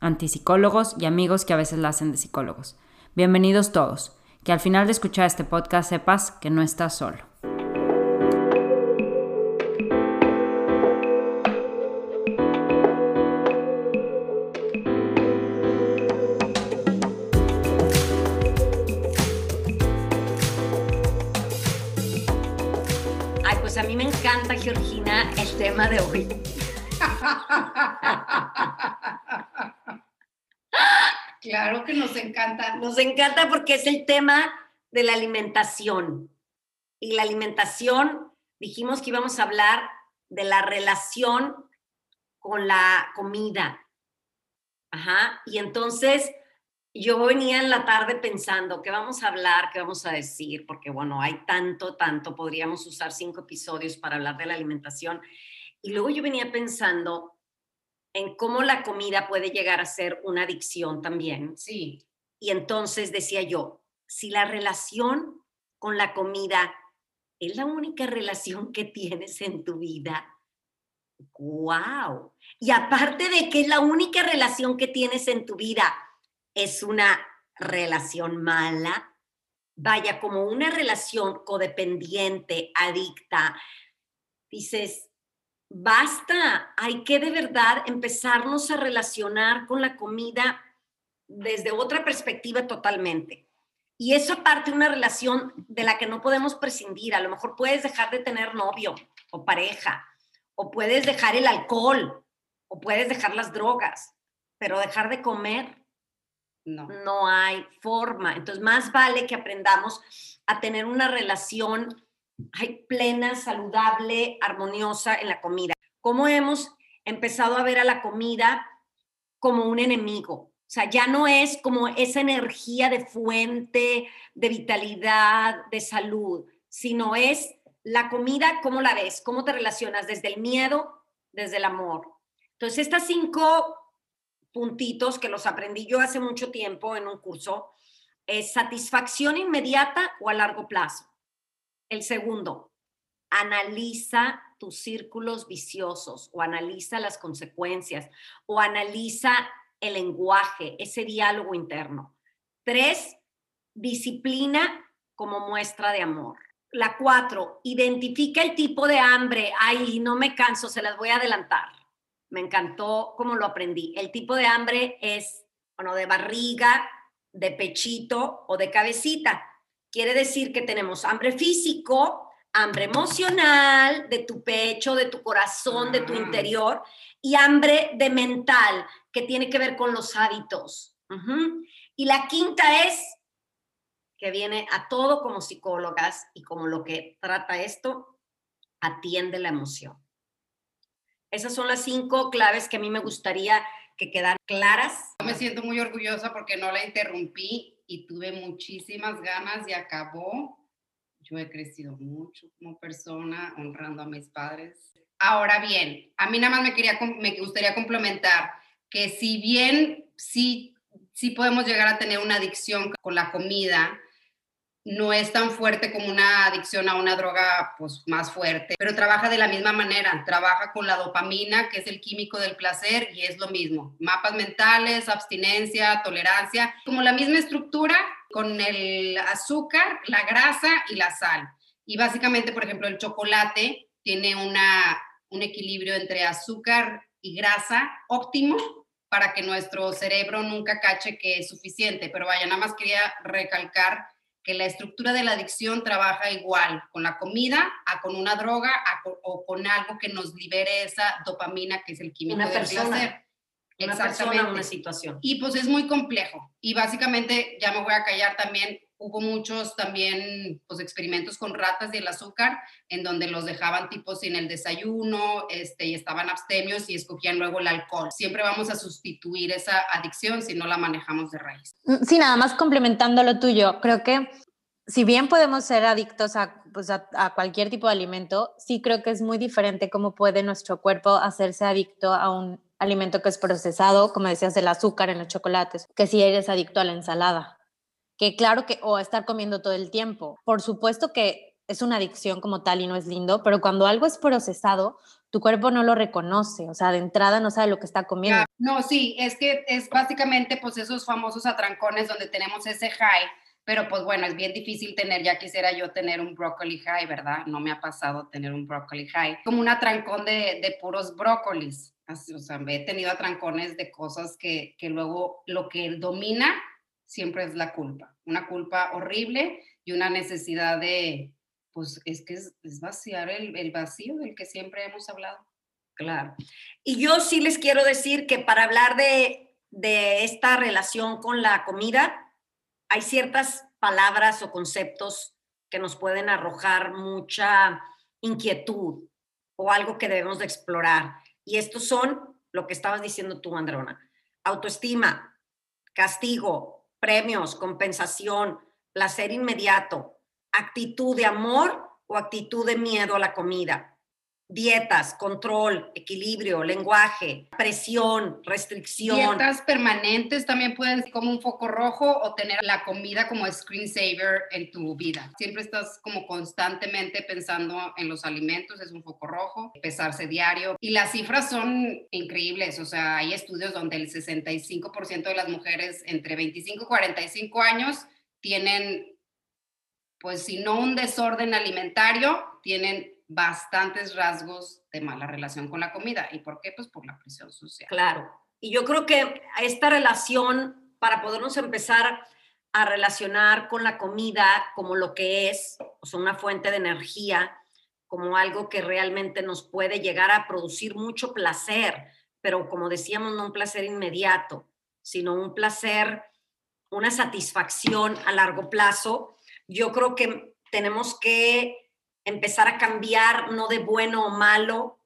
antipsicólogos y amigos que a veces la hacen de psicólogos. Bienvenidos todos. Que al final de escuchar este podcast sepas que no estás solo. Ay, pues a mí me encanta, Georgina, el tema de hoy. Claro que nos encanta. Nos encanta porque es el tema de la alimentación. Y la alimentación, dijimos que íbamos a hablar de la relación con la comida. Ajá. Y entonces yo venía en la tarde pensando qué vamos a hablar, qué vamos a decir, porque bueno, hay tanto, tanto, podríamos usar cinco episodios para hablar de la alimentación. Y luego yo venía pensando en cómo la comida puede llegar a ser una adicción también. Sí. Y entonces decía yo, si la relación con la comida es la única relación que tienes en tu vida, wow. Y aparte de que es la única relación que tienes en tu vida, es una relación mala, vaya, como una relación codependiente, adicta, dices, basta, hay que de verdad empezarnos a relacionar con la comida desde otra perspectiva totalmente. Y eso aparte una relación de la que no podemos prescindir. A lo mejor puedes dejar de tener novio o pareja, o puedes dejar el alcohol, o puedes dejar las drogas, pero dejar de comer No. no hay forma. Entonces, más vale que aprendamos a tener una relación plena, saludable, armoniosa en la comida. ¿Cómo hemos empezado a ver a la comida como un enemigo? O sea, ya no es como esa energía de fuente, de vitalidad, de salud, sino es la comida, ¿cómo la ves? ¿Cómo te relacionas? Desde el miedo, desde el amor. Entonces, estas cinco puntitos que los aprendí yo hace mucho tiempo en un curso es satisfacción inmediata o a largo plazo. El segundo, analiza tus círculos viciosos o analiza las consecuencias o analiza el lenguaje, ese diálogo interno. Tres, disciplina como muestra de amor. La cuatro, identifica el tipo de hambre. Ay, no me canso, se las voy a adelantar. Me encantó cómo lo aprendí. El tipo de hambre es, bueno, de barriga, de pechito o de cabecita. Quiere decir que tenemos hambre físico, hambre emocional, de tu pecho, de tu corazón, de tu interior, y hambre de mental, que tiene que ver con los hábitos. Y la quinta es, que viene a todo como psicólogas y como lo que trata esto, atiende la emoción. Esas son las cinco claves que a mí me gustaría que quedaran claras. Yo me siento muy orgullosa porque no la interrumpí y tuve muchísimas ganas y acabó. Yo he crecido mucho como persona, honrando a mis padres. Ahora bien, a mí nada más me, quería, me gustaría complementar que si bien sí, sí podemos llegar a tener una adicción con la comida, no es tan fuerte como una adicción a una droga pues más fuerte, pero trabaja de la misma manera, trabaja con la dopamina, que es el químico del placer y es lo mismo, mapas mentales, abstinencia, tolerancia, como la misma estructura con el azúcar, la grasa y la sal. Y básicamente, por ejemplo, el chocolate tiene una, un equilibrio entre azúcar y grasa óptimo para que nuestro cerebro nunca cache que es suficiente. Pero vaya, nada más quería recalcar que la estructura de la adicción trabaja igual con la comida, a con una droga o con algo que nos libere esa dopamina que es el químico una del persona, placer. Una persona, una situación. Y pues es muy complejo. Y básicamente, ya me voy a callar también, hubo muchos también pues experimentos con ratas y el azúcar, en donde los dejaban tipo sin el desayuno, este, y estaban abstemios y escogían luego el alcohol. Siempre vamos a sustituir esa adicción si no la manejamos de raíz. Mm, sí, nada más complementando lo tuyo, creo que si bien podemos ser adictos a, pues a, a, cualquier tipo de alimento, sí creo que es muy diferente cómo puede nuestro cuerpo hacerse adicto a un alimento que es procesado, como decías, el azúcar en los chocolates, que si eres adicto a la ensalada, que claro que, o estar comiendo todo el tiempo. Por supuesto que es una adicción como tal y no es lindo, pero cuando algo es procesado, tu cuerpo no lo reconoce, o sea, de entrada no sabe lo que está comiendo. No, sí, es que es básicamente pues esos famosos atrancones donde tenemos ese high, pero pues bueno, es bien difícil tener, ya quisiera yo tener un broccoli high, ¿verdad? No me ha pasado tener un broccoli high, como un atrancón de, de puros brócolis. Así, o sea, he tenido atrancones de cosas que, que luego lo que domina siempre es la culpa, una culpa horrible y una necesidad de, pues es que es, vaciar el, el, vacío del que siempre hemos hablado. Claro. Y yo sí les quiero decir que para hablar de, de esta relación con la comida, hay ciertas palabras o conceptos que nos pueden arrojar mucha inquietud o algo que debemos de explorar. Y estos son lo que estabas diciendo tú, Androna. Autoestima, castigo, premios, compensación, placer inmediato, actitud de amor o actitud de miedo a la comida, dietas, control, equilibrio, lenguaje, presión, restricción. Dietas permanentes también pueden ser como un foco rojo o tener la comida como screensaver en tu vida. Siempre estás como constantemente pensando en los alimentos, es un foco rojo, pesarse diario. Y las cifras son increíbles, o sea, hay estudios donde el 65% de las mujeres entre 25 y 45 años tienen, pues si no un desorden alimentario, tienen bastantes rasgos de mala relación con la comida. ¿Y por qué? Pues por la presión social. Claro. Y yo creo que esta relación, para podernos empezar a relacionar con la comida como lo que es, o sea, una fuente de energía, como algo que realmente nos puede llegar a producir mucho placer, pero como decíamos, no un placer inmediato, sino un placer, una satisfacción a largo plazo. Yo creo que tenemos que empezar a cambiar no de bueno o malo,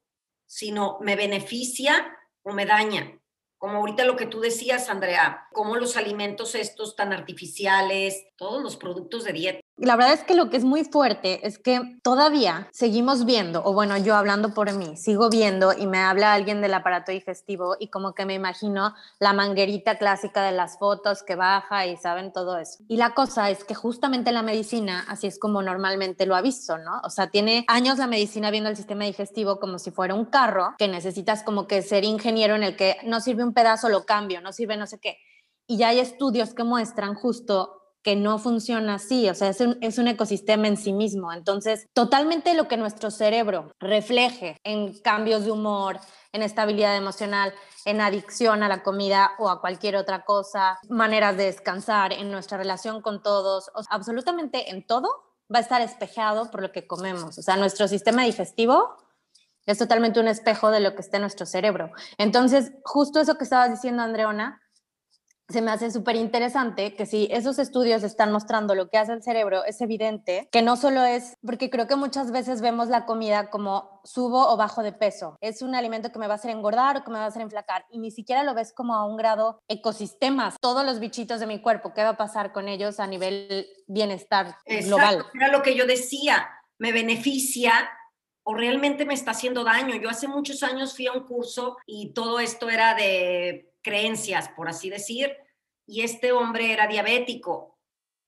sino me beneficia o me daña. Como ahorita lo que tú decías, Andrea, cómo los alimentos estos tan artificiales, todos los productos de dieta la verdad es que lo que es muy fuerte es que todavía seguimos viendo, o bueno, yo hablando por mí, sigo viendo y me habla alguien del aparato digestivo y como que me imagino la manguerita clásica de las fotos que baja y saben todo eso. Y la cosa es que justamente la medicina, así es como normalmente lo ha visto, ¿no? O sea, tiene años la medicina viendo el sistema digestivo como si fuera un carro que necesitas como que ser ingeniero en el que no sirve un pedazo, lo cambio, no sirve no sé qué. Y ya hay estudios que muestran justo que no funciona así, o sea, es un, es un, ecosistema en sí mismo. Entonces, totalmente lo que nuestro cerebro refleje en cambios de humor, en estabilidad emocional, en adicción a la comida o a cualquier otra cosa, maneras de descansar, en nuestra relación con todos, absolutamente en todo va a estar espejado por lo que comemos. O sea, nuestro sistema digestivo es totalmente un espejo de lo que está en nuestro cerebro. Entonces, justo eso que estabas diciendo, Andreona, se me hace súper interesante que si esos estudios están mostrando lo que hace el cerebro, es evidente que no solo es, porque creo que muchas veces vemos la comida como subo o bajo de peso, es un alimento que me va a hacer engordar o que me va a hacer enflacar y ni siquiera lo ves como a un grado ecosistemas, todos los bichitos de mi cuerpo, ¿qué va a pasar con ellos a nivel bienestar Exacto, global? Era lo que yo decía, me beneficia o realmente me está haciendo daño. Yo hace muchos años fui a un curso y todo esto era de creencias, por así decir, y este hombre era diabético.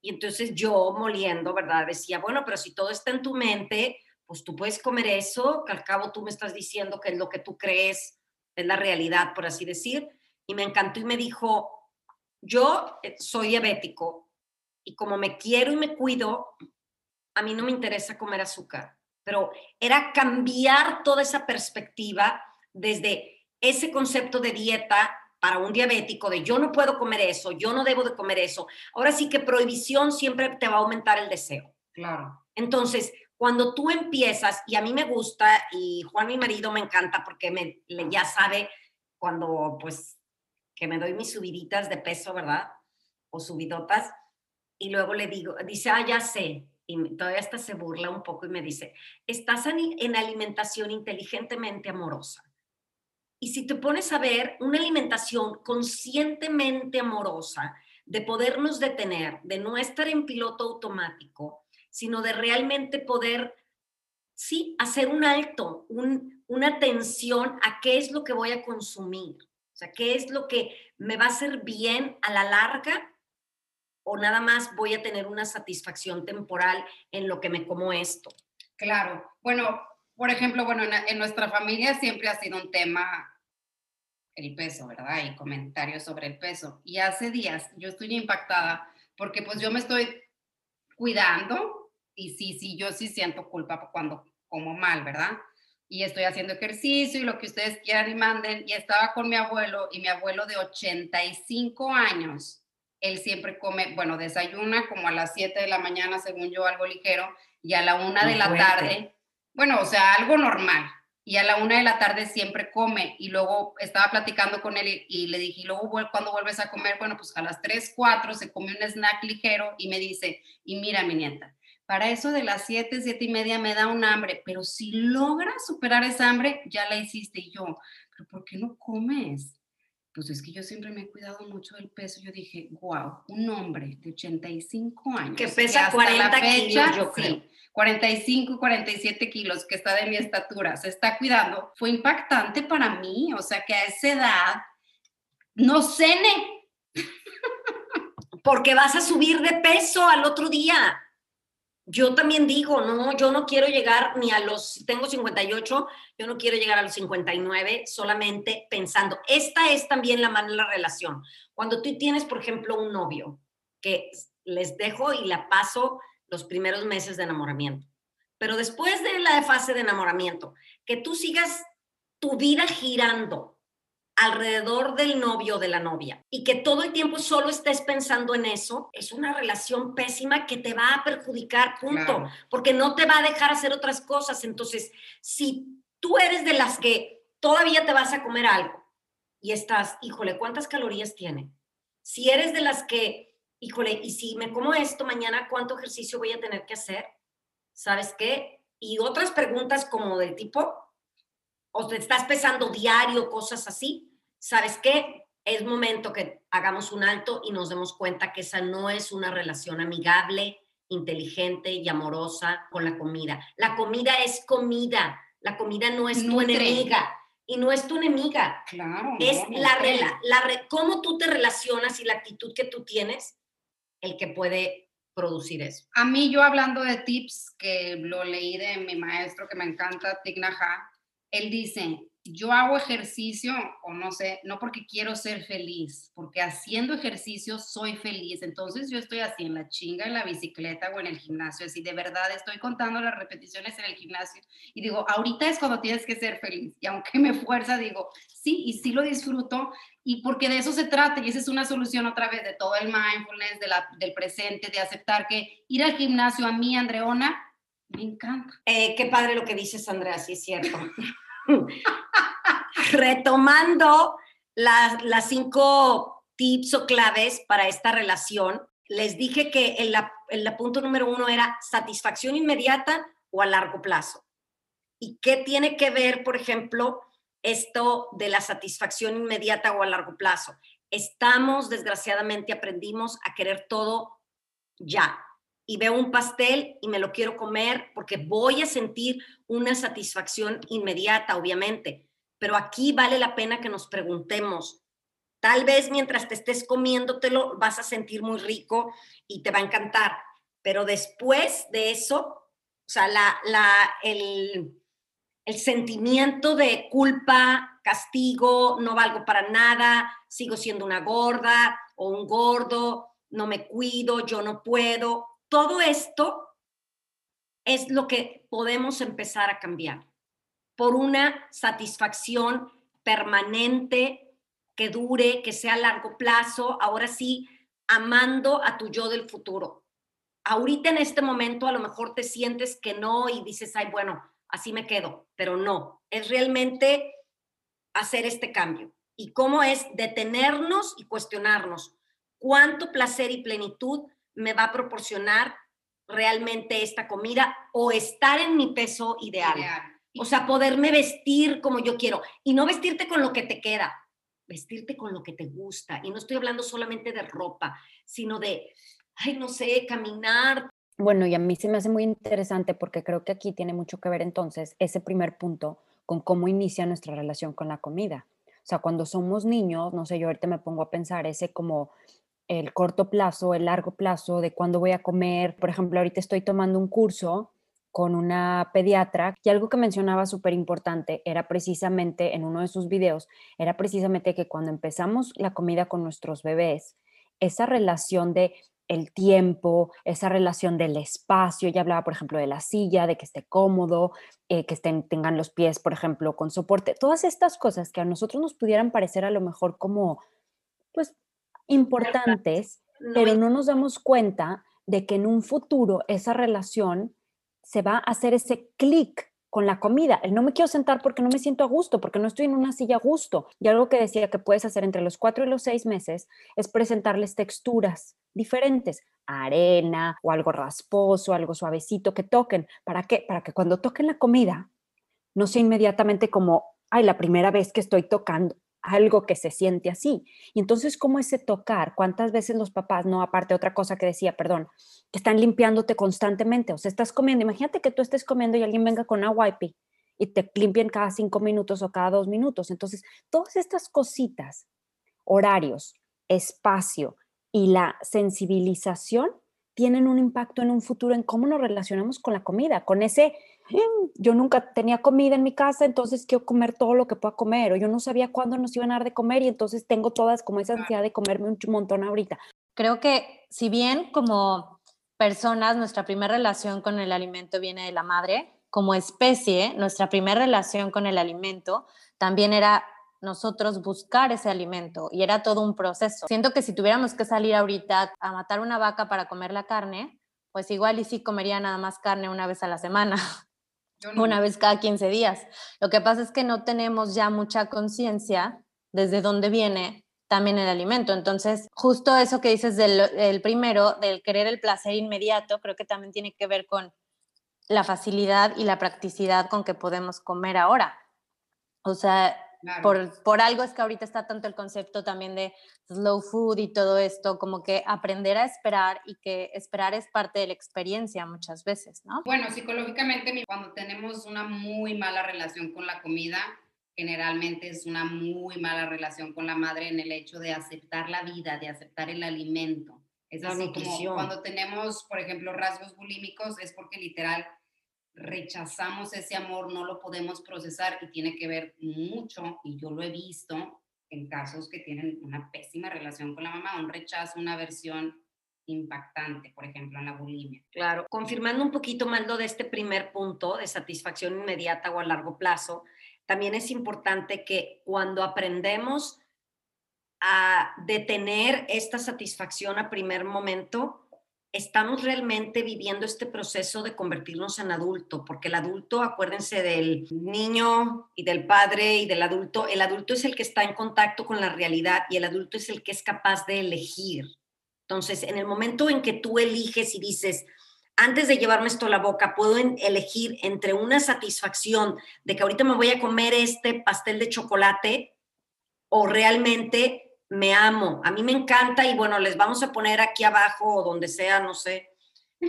Y entonces yo moliendo, ¿verdad? Decía, bueno, pero si todo está en tu mente, pues tú puedes comer eso, que al cabo tú me estás diciendo que es lo que tú crees, es la realidad, por así decir. Y me encantó y me dijo, yo eh, soy diabético y como me quiero y me cuido, a mí no me interesa comer azúcar, pero era cambiar toda esa perspectiva desde ese concepto de dieta para un diabético de yo no puedo comer eso, yo no debo de comer eso. Ahora sí que prohibición siempre te va a aumentar el deseo. Claro. Entonces, cuando tú empiezas, y a mí me gusta, y Juan, mi marido, me encanta porque me, ya sabe cuando, pues, que me doy mis subiditas de peso, ¿verdad? O subidotas, y luego le digo, dice, ah, ya sé, y todavía hasta se burla un poco y me dice, estás en alimentación inteligentemente amorosa. Y si te pones a ver una alimentación conscientemente amorosa, de podernos detener, de no estar en piloto automático, sino de realmente poder, sí, hacer un alto, una atención a qué es lo que voy a consumir, o sea, qué es lo que me va a hacer bien a la larga o nada más voy a tener una satisfacción temporal en lo que me como esto. Claro, bueno, por ejemplo, bueno, en, nuestra familia siempre ha sido un tema el peso, ¿verdad? Y comentarios sobre el peso. Y hace días yo estoy impactada porque pues yo me estoy cuidando, y sí, sí, yo sí siento culpa cuando como mal, ¿verdad? Y estoy haciendo ejercicio y lo que ustedes quieran y manden. Y estaba con mi abuelo y mi abuelo de 85 años, él siempre come, bueno, desayuna como a las 7 de la mañana, según yo, algo ligero, y a la 1 de la tarde, bueno, o sea, algo normal. Y a la 1 de la tarde siempre come. Y luego estaba platicando con él y, le dije, y luego cuando vuelves a comer, bueno, pues a las 3, 4 se come un snack ligero y me dice, y mira mi nieta, para eso de las 7, 7 y media me da un hambre, pero si logras superar esa hambre, ya la hiciste. Y yo, ¿pero por qué no comes? Pues es que yo siempre me he cuidado mucho del peso. Yo dije, wow, un hombre de 85 años. Que pesa 40 kilos, yo creo. 45, 47 kilos, que está de mi estatura, se está cuidando. Fue impactante para mí. O sea, que a esa edad no cene. Porque vas a subir de peso al otro día yo también digo, no, yo no quiero llegar ni a los, tengo 58, yo no quiero llegar a los 59 solamente pensando. Esta es también la mala relación. Cuando tú tienes, por ejemplo, un novio que les dejo y la paso los primeros meses de enamoramiento, pero después de la fase de enamoramiento, que tú sigas tu vida girando alrededor del novio o de la novia y que todo el tiempo solo estés pensando en eso, es una relación pésima que te va a perjudicar, punto, porque no te va a dejar hacer otras cosas. Entonces, si tú eres de las que todavía te vas a comer algo y estás, híjole, ¿cuántas calorías tiene? Si eres de las que, híjole, y si me como esto mañana, ¿cuánto ejercicio voy a tener que hacer? ¿Sabes qué? Y otras preguntas como del tipo, o te estás pesando diario, cosas así, ¿sabes qué? Es momento que hagamos un alto y nos demos cuenta que esa no es una relación amigable, inteligente y amorosa con la comida. La comida es comida, la comida no es tu enemiga y no es tu enemiga. Claro. Es la, la, cómo tú te relacionas y la actitud que tú tienes el que puede producir eso. A mí yo hablando de tips que lo leí de mi maestro que me encanta, Tignaja, él dice, yo hago ejercicio o no sé, no porque quiero ser feliz, porque haciendo ejercicio soy feliz. Entonces yo estoy así en la chinga, en la bicicleta o en el gimnasio, así de verdad estoy contando las repeticiones en el gimnasio y digo, ahorita es cuando tienes que ser feliz. Y aunque me fuerza, digo, sí, y sí lo disfruto y porque de eso se trata y esa es una solución otra vez de todo el mindfulness, de la, del presente, de aceptar que ir al gimnasio a mí, Andreona, me encanta. Eh, qué padre lo que dices, Andrea, sí es cierto. Retomando las, cinco tips o claves para esta relación, les dije que el, el punto número uno era satisfacción inmediata o a largo plazo. ¿Y qué tiene que ver, por ejemplo, esto de la satisfacción inmediata o a largo plazo? Estamos, desgraciadamente, aprendimos a querer todo ya y veo un pastel y me lo quiero comer porque voy a sentir una satisfacción inmediata, obviamente. Pero aquí vale la pena que nos preguntemos. Tal vez mientras te estés comiéndotelo vas a sentir muy rico y te va a encantar. Pero después de eso, o sea, la, la, el, el sentimiento de culpa, castigo, no valgo para nada, sigo siendo una gorda o un gordo, no me cuido, yo no puedo, todo esto es lo que podemos empezar a cambiar por una satisfacción permanente que dure, que sea a largo plazo, ahora sí, amando a tu yo del futuro. Ahorita en este momento a lo mejor te sientes que no y dices, ay, bueno, así me quedo, pero no, es realmente hacer este cambio. ¿Y cómo es detenernos y cuestionarnos? ¿Cuánto placer y plenitud me va a proporcionar realmente esta comida o estar en mi peso ideal? O sea, poderme vestir como yo quiero y no vestirte con lo que te queda, vestirte con lo que te gusta. Y no estoy hablando solamente de ropa, sino de, ay, no sé, caminar. Bueno, y a mí se me hace muy interesante porque creo que aquí tiene mucho que ver entonces ese primer punto con cómo inicia nuestra relación con la comida. O sea, cuando somos niños, no sé, yo ahorita me pongo a pensar ese como el corto plazo, el largo plazo de cuándo voy a comer. Por ejemplo, ahorita estoy tomando un curso con una pediatra y algo que mencionaba súper importante era precisamente en uno de sus videos, era precisamente que cuando empezamos la comida con nuestros bebés, esa relación de el tiempo, esa relación del espacio, ya hablaba por ejemplo de la silla, de que esté cómodo, eh, que estén, tengan los pies por ejemplo con soporte, todas estas cosas que a nosotros nos pudieran parecer a lo mejor como pues importantes, pero no nos damos cuenta de que en un futuro esa relación se va a hacer ese clic con la comida. El no me quiero sentar porque no me siento a gusto, porque no estoy en una silla a gusto. Y algo que decía que puedes hacer entre los cuatro y los seis meses es presentarles texturas diferentes, arena o algo rasposo, algo suavecito que toquen. ¿Para qué? Para que cuando toquen la comida no sea inmediatamente como, ay, la primera vez que estoy tocando algo que se siente así. Y entonces, ¿cómo ese tocar? ¿Cuántas veces los papás, no, aparte otra cosa que decía, perdón, están limpiándote constantemente? O sea, estás comiendo, imagínate que tú estés comiendo y alguien venga con agua y y te limpien cada cinco minutos o cada dos minutos. Entonces, todas estas cositas, horarios, espacio y la sensibilización tienen un impacto en un futuro en cómo nos relacionamos con la comida, con ese yo nunca tenía comida en mi casa, entonces quiero comer todo lo que pueda comer, o yo no sabía cuándo nos iban a dar de comer y entonces tengo todas como esa ansiedad de comerme un montón ahorita. Creo que si bien como personas nuestra primera relación con el alimento viene de la madre, como especie nuestra primera relación con el alimento también era nosotros buscar ese alimento y era todo un proceso. Siento que si tuviéramos que salir ahorita a matar una vaca para comer la carne, pues igual y sí comería nada más carne una vez a la semana una vez cada 15 días. Lo que pasa es que no tenemos ya mucha conciencia desde dónde viene también el alimento. Entonces, justo eso que dices del primero, del querer el placer inmediato, creo que también tiene que ver con la facilidad y la practicidad con que podemos comer ahora. O sea, por, por, algo es que ahorita está tanto el concepto también de slow food y todo esto, como que aprender a esperar y que esperar es parte de la experiencia muchas veces, ¿no? Bueno, psicológicamente cuando tenemos una muy mala relación con la comida, generalmente es una muy mala relación con la madre en el hecho de aceptar la vida, de aceptar el alimento. Es así como cuando tenemos, por ejemplo, rasgos bulímicos, es porque literal rechazamos ese amor, no lo podemos procesar y tiene que ver mucho, y yo lo he visto en casos que tienen una pésima relación con la mamá, un rechazo, una versión impactante, por ejemplo, en la bulimia. Claro, confirmando un poquito más lo de este primer punto de satisfacción inmediata o a largo plazo, también es importante que cuando aprendemos a detener esta satisfacción a primer momento, estamos realmente viviendo este proceso de convertirnos en adulto, porque el adulto, acuérdense del niño y del padre y del adulto, el adulto es el que está en contacto con la realidad y el adulto es el que es capaz de elegir. Entonces, en el momento en que tú eliges y dices, antes de llevarme esto a la boca, puedo elegir entre una satisfacción de que ahorita me voy a comer este pastel de chocolate o realmente me amo, a mí me encanta y bueno, les vamos a poner aquí abajo o donde sea, no sé,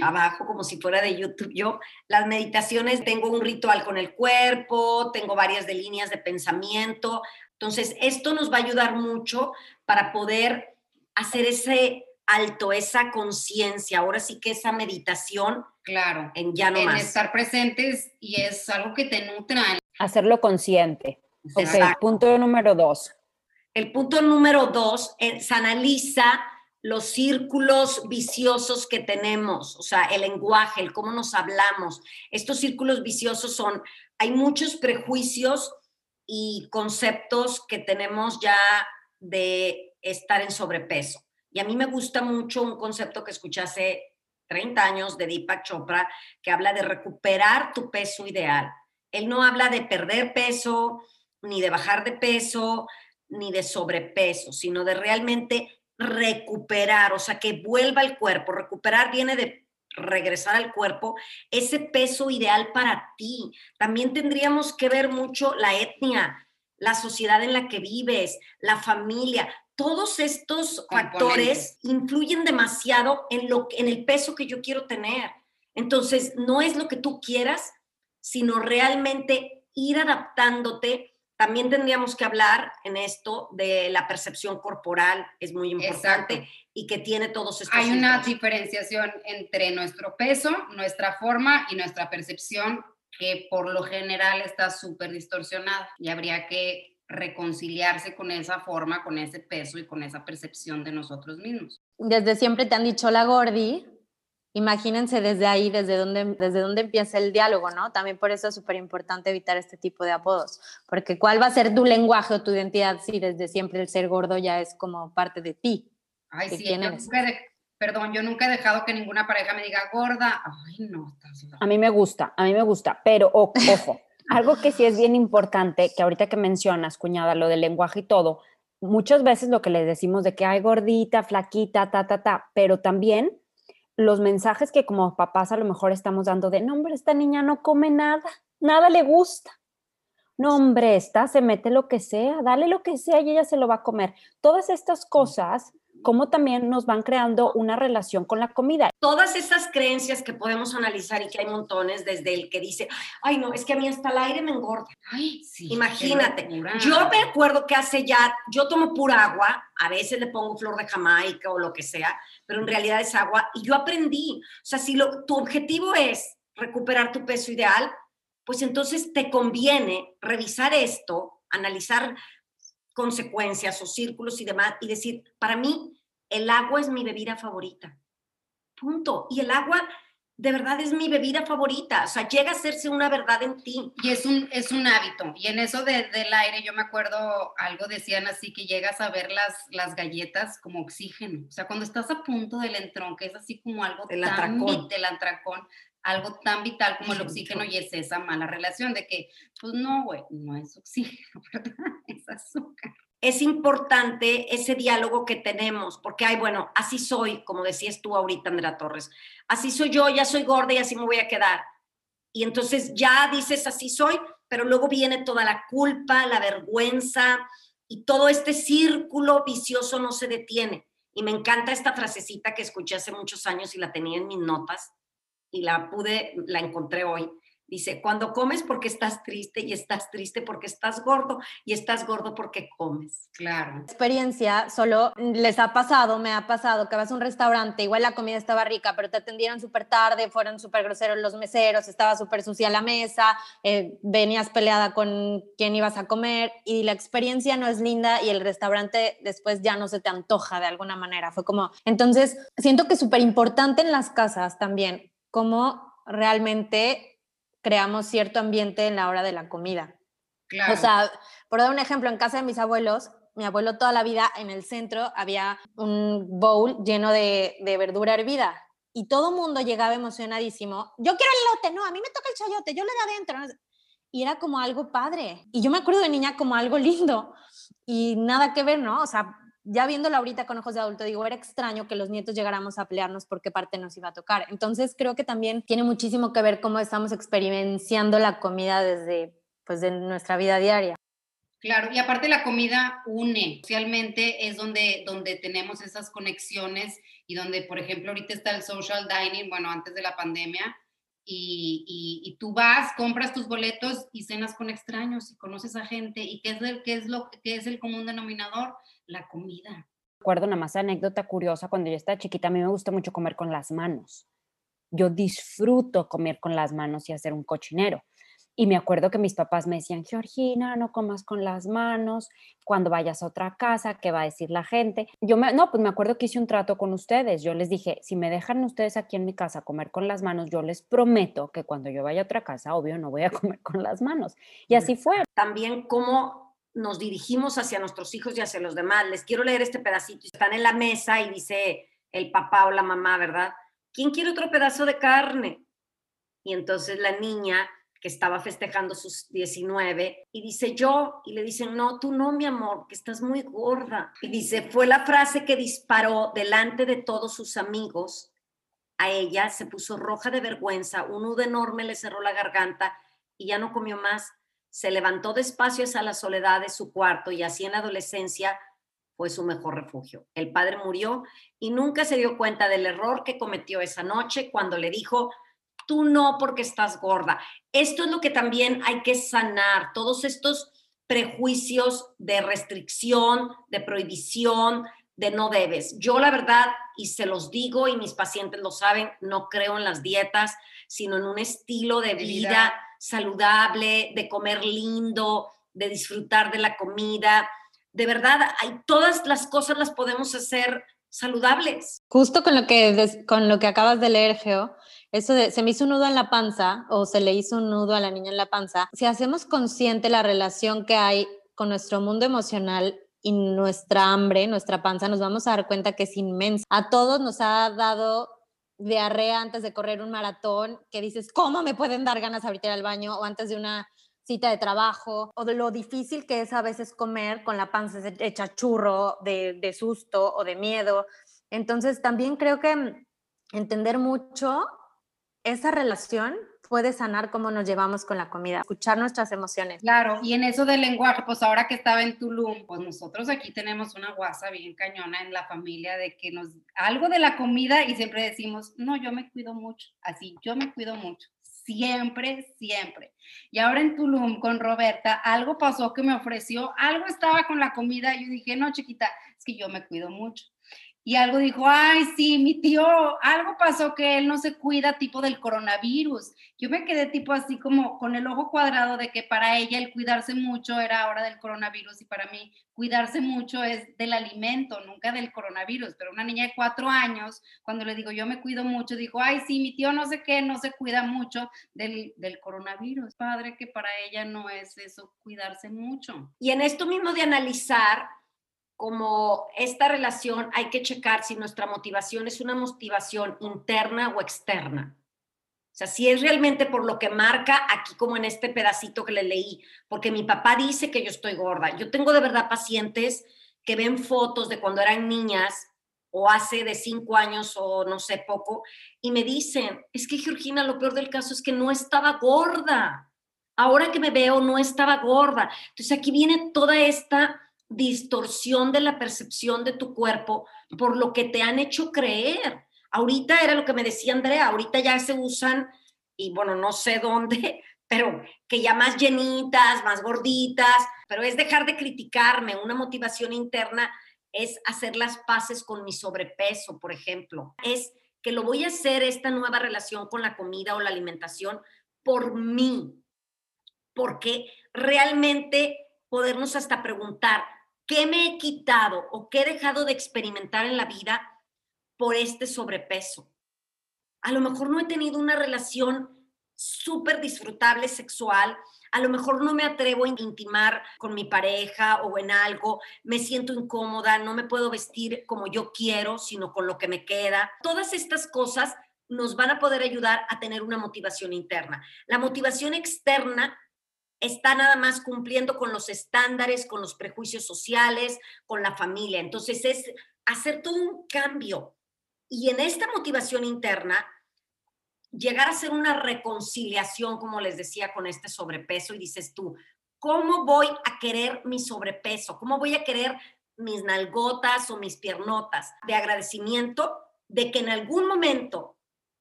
abajo como si fuera de YouTube yo, las meditaciones, tengo un ritual con el cuerpo, tengo varias de líneas de pensamiento, entonces esto nos va a ayudar mucho para poder hacer ese alto, esa conciencia, ahora sí que esa meditación. Claro. En ya no en estar presentes y es algo que te nutra. Hacerlo consciente. Ok, punto número dos. El punto número dos es analiza los círculos viciosos que tenemos, o sea, el lenguaje, el cómo nos hablamos. Estos círculos viciosos son, hay muchos prejuicios y conceptos que tenemos ya de estar en sobrepeso. Y a mí me gusta mucho un concepto que escuché hace 30 años de Deepak Chopra, que habla de recuperar tu peso ideal. Él no habla de perder peso, ni de bajar de peso, ni de sobrepeso, sino de realmente recuperar, o sea, que vuelva el cuerpo. Recuperar viene de regresar al cuerpo ese peso ideal para ti. También tendríamos que ver mucho la etnia, la sociedad en la que vives, la familia. Todos estos factores influyen demasiado en, lo, en el peso que yo quiero tener. Entonces, no es lo que tú quieras, sino realmente ir adaptándote. También tendríamos que hablar en esto de la percepción corporal, es muy importante, y que tiene todos estos. Hay una diferenciación entre nuestro peso, nuestra forma y nuestra percepción que por lo general está súper distorsionada y habría que reconciliarse con esa forma, con ese peso y con esa percepción de nosotros mismos. Desde siempre te han dicho la gordi, imagínense desde ahí, desde dónde, desde dónde empieza el diálogo, ¿no? También por eso es súper importante evitar este tipo de apodos, porque ¿cuál va a ser tu lenguaje o tu identidad si desde siempre el ser gordo ya es como parte de ti? Ay, sí, yo Perdón, yo nunca he dejado que ninguna pareja me diga gorda. Ay, no, estás A mí me gusta, a mí me gusta, pero ojo, algo que sí es bien importante, que ahorita que mencionas, cuñada, lo del lenguaje y todo, muchas veces lo que les decimos de que hay gordita, flaquita, ta, ta, ta, pero también los mensajes que como papás a lo mejor estamos dando de, no, hombre, esta niña no come nada, nada le gusta. No, hombre, esta se mete lo que sea, dale lo que sea y ella se lo va a comer. Todas estas cosas cómo también nos van creando una relación con la comida. Todas esas creencias que podemos analizar y que hay montones, desde el que dice, ay no, es que a mí hasta el aire me engorda. Ay, sí. Imagínate, yo me acuerdo que hace ya, yo tomo pura agua, a veces le pongo flor de Jamaica o lo que sea, pero en realidad es agua y yo aprendí, o sea, si lo, tu objetivo es recuperar tu peso ideal, pues entonces te conviene revisar esto, analizar consecuencias o círculos y demás y decir, para mí el agua es mi bebida favorita. Punto. Y el agua de verdad es mi bebida favorita. O sea, llega a hacerse una verdad en ti. Y es un, es un hábito. Y en eso del aire, yo me acuerdo, algo decían así, que llegas a ver las, las galletas como oxígeno. O sea, cuando estás a punto del entrón, que es así como algo el atracón. del atracón, algo tan vital como el oxígeno y es esa mala relación de que, pues no, güey, no es oxígeno, ¿verdad? Es azúcar es importante ese diálogo que tenemos, porque, ay, bueno, así soy, como decías tú ahorita, Andrea Torres, así soy yo, ya soy gorda y así me voy a quedar. Y entonces ya dices, así soy, pero luego viene toda la culpa, la vergüenza y todo este círculo vicioso no se detiene. Y me encanta esta frasecita que escuché hace muchos años y la tenía en mis notas y la pude, la encontré hoy Dice, cuando comes porque estás triste y estás triste porque estás gordo y estás gordo porque comes. Claro. Experiencia, solo les ha pasado, me ha pasado que vas a un restaurante, igual la comida estaba rica, pero te atendieron súper tarde, fueron súper groseros los meseros, estaba súper sucia la mesa, eh, venías peleada con quién ibas a comer y la experiencia no es linda y el restaurante después ya no se te antoja de alguna manera. Fue como, entonces, siento que es súper importante en las casas también, como realmente creamos cierto ambiente en la hora de la comida. Claro. O sea, por dar un ejemplo, en casa de mis abuelos, mi abuelo toda la vida en el centro había un bowl lleno de, de verdura hervida y todo el mundo llegaba emocionadísimo. Yo quiero el lote, no, a mí me toca el chayote, yo le da adentro. Y era como algo padre. Y yo me acuerdo de niña como algo lindo y nada que ver, ¿no? O sea, ya viéndolo ahorita con ojos de adulto, digo, era extraño que los nietos llegáramos a pelearnos por qué parte nos iba a tocar. Entonces creo que también tiene muchísimo que ver cómo estamos experienciando la comida desde pues de nuestra vida diaria. Claro, y aparte la comida une, socialmente es donde, donde tenemos esas conexiones y donde, por ejemplo, ahorita está el social dining, bueno, antes de la pandemia, y, y, tú vas, compras tus boletos y cenas con extraños y conoces a gente, y qué es, el, qué es, lo, qué es el común denominador, la comida. Recuerdo una más anécdota curiosa, cuando yo estaba chiquita, a mí me gusta mucho comer con las manos. Yo disfruto comer con las manos y hacer un cochinero. Y me acuerdo que mis papás me decían, Georgina, no comas con las manos, cuando vayas a otra casa, ¿qué va a decir la gente? Yo me, no, pues me acuerdo que hice un trato con ustedes. Yo les dije, si me dejan ustedes aquí en mi casa comer con las manos, yo les prometo que cuando yo vaya a otra casa, obvio, no voy a comer con las manos. Y así fue. También cómo nos dirigimos hacia nuestros hijos y hacia los demás. Les quiero leer este pedacito. Están en la mesa y dice el papá o la mamá, ¿verdad? ¿Quién quiere otro pedazo de carne? Y entonces la niña que estaba festejando sus 19 y dice yo y le dicen, no, tú no, mi amor, que estás muy gorda. Y dice, fue la frase que disparó delante de todos sus amigos. A ella se puso roja de vergüenza, un nudo enorme le cerró la garganta y ya no comió más se levantó despacio hacia la soledad de su cuarto y así en la adolescencia fue su mejor refugio. El padre murió y nunca se dio cuenta del error que cometió esa noche cuando le dijo, tú no porque estás gorda. Esto es lo que también hay que sanar, todos estos prejuicios de restricción, de prohibición, de no debes. Yo la verdad, y se los digo y mis pacientes lo saben, no creo en las dietas, sino en un estilo de vida saludable, de comer lindo, de disfrutar de la comida. De verdad, hay, todas las cosas las podemos hacer saludables. Justo con lo que, con lo que acabas de leer, Geo, eso de se me hizo un nudo en la panza o se le hizo un nudo a la niña en la panza, si hacemos consciente la relación que hay con nuestro mundo emocional y nuestra hambre, nuestra panza, nos vamos a dar cuenta que es inmensa. A todos nos ha dado diarrea antes de correr un maratón, que dices, ¿cómo me pueden dar ganas ahorita ir al baño? O antes de una cita de trabajo, o de lo difícil que es a veces comer con la panza hecha churro de, de susto o de miedo. Entonces, también creo que entender mucho esa relación puede sanar cómo nos llevamos con la comida, escuchar nuestras emociones. Claro, y en eso del lenguaje, pues ahora que estaba en Tulum, pues nosotros aquí tenemos una guasa bien cañona en la familia de que nos, algo de la comida y siempre decimos, no, yo me cuido mucho, así, yo me cuido mucho. Siempre, siempre. Y ahora en Tulum con Roberta, algo pasó que me ofreció, algo estaba con la comida y yo dije, no, chiquita, es que yo me cuido mucho y algo dijo, ay, sí, mi tío, algo pasó que él no se cuida tipo del coronavirus. Yo me quedé tipo así como con el ojo cuadrado de que para ella el cuidarse mucho era ahora del coronavirus y para mí cuidarse mucho es del alimento, nunca del coronavirus. Pero una niña de cuatro años, cuando le digo yo me cuido mucho, dijo, ay, sí, mi tío no sé qué, no se cuida mucho del, del coronavirus. Padre, que para ella no es eso, cuidarse mucho. Y en esto mismo de analizar, como esta relación hay que checar si nuestra motivación es una motivación interna o externa. O sea, si es realmente por lo que marca aquí como en este pedacito que le leí, porque mi papá dice que yo estoy gorda. Yo tengo de verdad pacientes que ven fotos de cuando eran niñas o hace de cinco años o no sé poco, y me dicen, es que Georgina, lo peor del caso es que no estaba gorda. Ahora que me veo, no estaba gorda. Entonces aquí viene toda esta distorsión de la percepción de tu cuerpo por lo que te han hecho creer. Ahorita era lo que me decía Andrea, ahorita ya se usan, y bueno, no sé dónde, pero que ya más llenitas, más gorditas, pero es dejar de criticarme. Una motivación interna es hacer las paces con mi sobrepeso, por ejemplo. Es que lo voy a hacer esta nueva relación con la comida o la alimentación por mí, porque realmente podernos hasta preguntar, ¿Qué me he quitado o qué he dejado de experimentar en la vida por este sobrepeso? A lo mejor no he tenido una relación súper disfrutable sexual, a lo mejor no me atrevo a intimar con mi pareja o en algo, me siento incómoda, no me puedo vestir como yo quiero, sino con lo que me queda. Todas estas cosas nos van a poder ayudar a tener una motivación interna. La motivación externa está nada más cumpliendo con los estándares, con los prejuicios sociales, con la familia. Entonces es hacer todo un cambio. Y en esta motivación interna, llegar a hacer una reconciliación, como les decía, con este sobrepeso y dices tú, ¿cómo voy a querer mi sobrepeso? ¿Cómo voy a querer mis nalgotas o mis piernotas? De agradecimiento de que en algún momento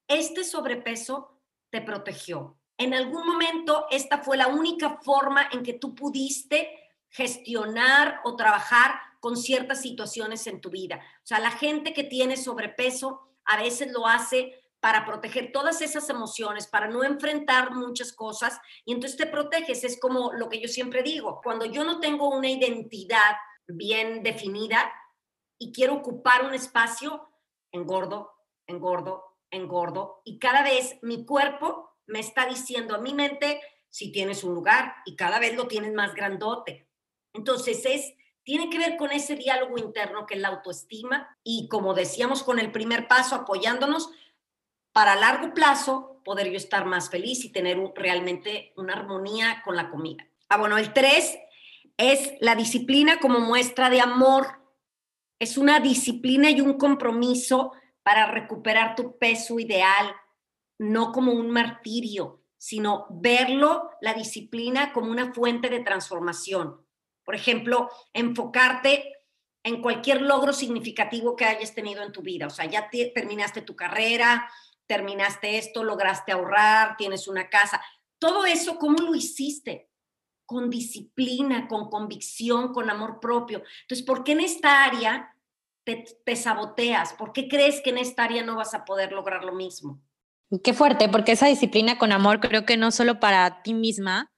este sobrepeso te protegió, en algún momento esta fue la única forma en que tú pudiste gestionar o trabajar con ciertas situaciones en tu vida. O sea, la gente que tiene sobrepeso a veces lo hace para proteger todas esas emociones, para no enfrentar muchas cosas y entonces te proteges. Es como lo que yo siempre digo, cuando yo no tengo una identidad bien definida y quiero ocupar un espacio, engordo, engordo, engordo y cada vez mi cuerpo me está diciendo a mi mente si tienes un lugar y cada vez lo tienes más grandote. Entonces es, tiene que ver con ese diálogo interno que es la autoestima y como decíamos con el primer paso, apoyándonos para largo plazo poder yo estar más feliz y tener realmente una armonía con la comida. Ah, bueno, el tres es la disciplina como muestra de amor. Es una disciplina y un compromiso para recuperar tu peso ideal, no como un martirio, sino verlo, la disciplina, como una fuente de transformación. Por ejemplo, enfocarte en cualquier logro significativo que hayas tenido en tu vida. O sea, ya terminaste tu carrera, terminaste esto, lograste ahorrar, tienes una casa. Todo eso, ¿cómo lo hiciste? Con disciplina, con convicción, con amor propio. Entonces, ¿por qué en esta área te, te saboteas? ¿Por qué crees que en esta área no vas a poder lograr lo mismo? Qué fuerte, porque esa disciplina con amor creo que no solo para ti misma,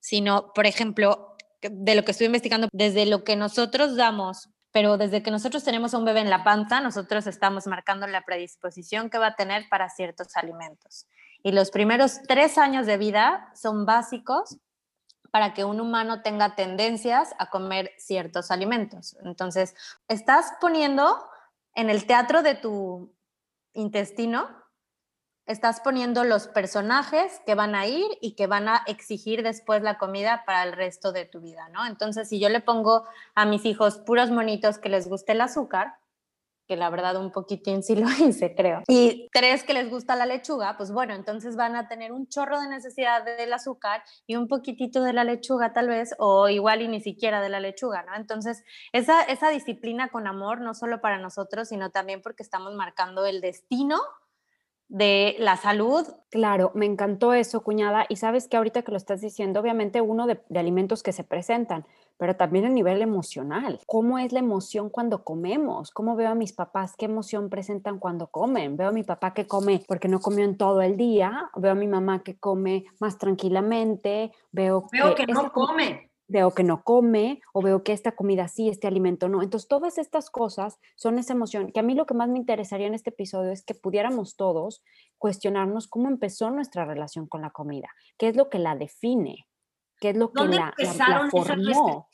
sino, por ejemplo, de lo que estoy investigando, desde lo que nosotros damos, pero desde que nosotros tenemos a un bebé en la panza, nosotros estamos marcando la predisposición que va a tener para ciertos alimentos. Y los primeros tres años de vida son básicos para que un humano tenga tendencias a comer ciertos alimentos. Entonces, estás poniendo en el teatro de tu intestino estás poniendo los personajes que van a ir y que van a exigir después la comida para el resto de tu vida, ¿no? Entonces, si yo le pongo a mis hijos puros monitos que les guste el azúcar, que la verdad un poquitín sí lo hice, creo, y tres que les gusta la lechuga, pues bueno, entonces van a tener un chorro de necesidad del azúcar y un poquitito de la lechuga tal vez, o igual y ni siquiera de la lechuga, ¿no? Entonces, esa, esa disciplina con amor, no solo para nosotros, sino también porque estamos marcando el destino de la salud. Claro, me encantó eso, cuñada. Y sabes que ahorita que lo estás diciendo, obviamente uno de, alimentos que se presentan, pero también a nivel emocional. ¿Cómo es la emoción cuando comemos? ¿Cómo veo a mis papás? ¿Qué emoción presentan cuando comen? Veo a mi papá que come porque no comió en todo el día, veo a mi mamá que come más tranquilamente, veo, veo que, no come veo que no come o veo que esta comida sí, este alimento no. Entonces, todas estas cosas son esa emoción que a mí lo que más me interesaría en este episodio es que pudiéramos todos cuestionarnos cómo empezó nuestra relación con la comida, qué es lo que la define. ¿Qué es lo que la, la, formó?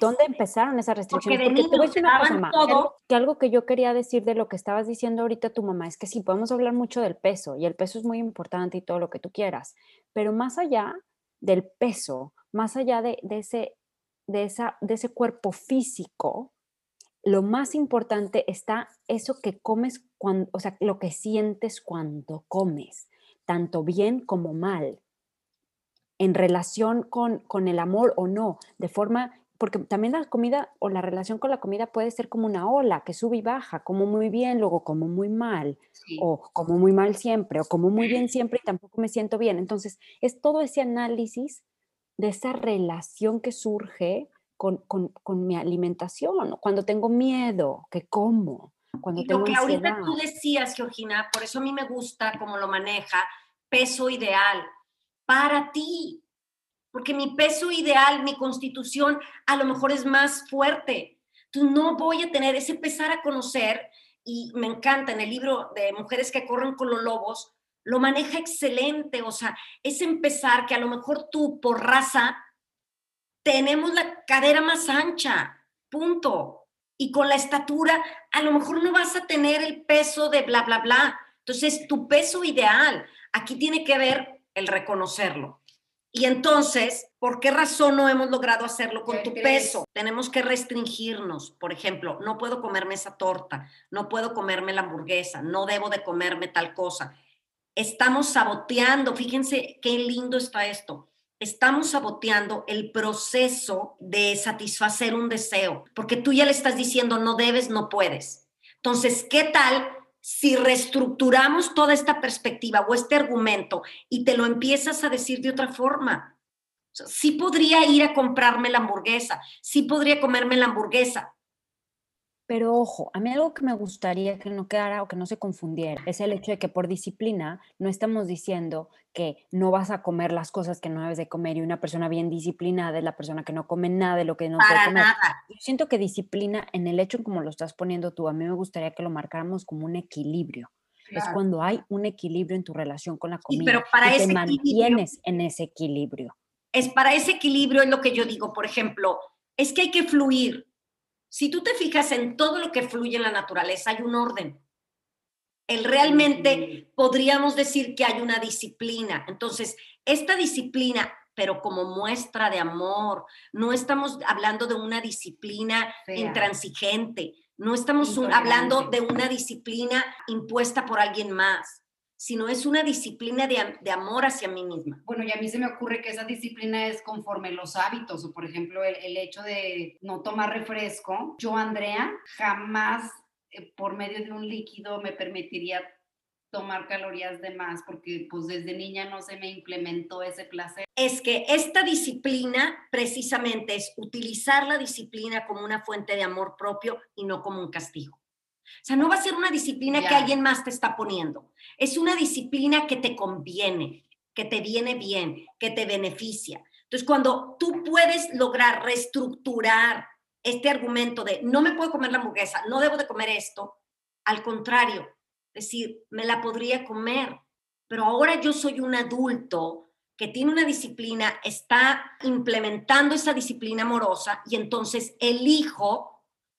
¿Dónde empezaron esas restricciones? Porque, te voy a decir una cosa, que algo que yo quería decir de lo que estabas diciendo ahorita tu mamá es que sí, podemos hablar mucho del peso y el peso es muy importante y todo lo que tú quieras, pero más allá del peso, más allá de, ese, de, esa, de ese cuerpo físico, lo más importante está eso que comes, cuando, o sea, lo que sientes cuando comes, tanto bien como mal, en relación con, con el amor o no, de forma, porque también la comida o la relación con la comida puede ser como una ola que sube y baja, como muy bien, luego como muy mal, o como muy mal siempre, o como muy bien siempre y tampoco me siento bien. Entonces, es todo ese análisis de esa relación que surge con, mi alimentación, cuando tengo miedo, que como, cuando tengo Lo que ahorita tú decías, Georgina, por eso a mí me gusta cómo lo maneja, peso ideal, para ti, porque mi peso ideal, mi constitución, a lo mejor es más fuerte. Tú no voy a tener ese empezar a conocer, y me encanta en el libro de Mujeres que corren con los lobos, lo maneja excelente, o sea, es empezar que a lo mejor tú por raza tenemos la cadera más ancha, punto. Y con la estatura, a lo mejor no vas a tener el peso de bla, bla, bla. Entonces, tu peso ideal, aquí tiene que ver el reconocerlo. Y entonces, ¿por qué razón no hemos logrado hacerlo con tu peso? Tenemos que restringirnos. Por ejemplo, no puedo comerme esa torta, no puedo comerme la hamburguesa, no debo de comerme tal cosa estamos saboteando, fíjense qué lindo está esto, estamos saboteando el proceso de satisfacer un deseo, porque tú ya le estás diciendo no debes, no puedes. Entonces, ¿qué tal si reestructuramos toda esta perspectiva o este argumento y te lo empiezas a decir de otra forma? sí podría ir a comprarme la hamburguesa, sí podría comerme la hamburguesa, pero ojo, a mí algo que me gustaría que no quedara o que no se confundiera es el hecho de que por disciplina no estamos diciendo que no vas a comer las cosas que no debes de comer y una persona bien disciplinada es la persona que no come nada de lo que no Para comer. Nada. Yo siento que disciplina en el hecho como lo estás poniendo tú, a mí me gustaría que lo marcáramos como un equilibrio. Es cuando hay un equilibrio en tu relación con la comida. pero para y te mantienes en ese equilibrio. Es para ese equilibrio es lo que yo digo, por ejemplo, es que hay que fluir. Si tú te fijas en todo lo que fluye en la naturaleza, hay un orden. El realmente podríamos decir que hay una disciplina. Entonces, esta disciplina, pero como muestra de amor, no estamos hablando de una disciplina intransigente, no estamos hablando de una disciplina impuesta por alguien más sino es una disciplina de, amor hacia mí misma. Bueno, y a mí se me ocurre que esa disciplina es conforme los hábitos, o por ejemplo, el, hecho de no tomar refresco. Yo, Andrea, jamás eh, por medio de un líquido me permitiría tomar calorías de más porque pues desde niña no se me implementó ese placer. Es que esta disciplina precisamente es utilizar la disciplina como una fuente de amor propio y no como un castigo. O sea, no va a ser una disciplina que alguien más te está poniendo. Es una disciplina que te conviene, que te viene bien, que te beneficia. Entonces, cuando tú puedes lograr reestructurar este argumento de no me puedo comer la hamburguesa, no debo de comer esto, al contrario, decir, me la podría comer, pero ahora yo soy un adulto que tiene una disciplina, está implementando esa disciplina amorosa y entonces elijo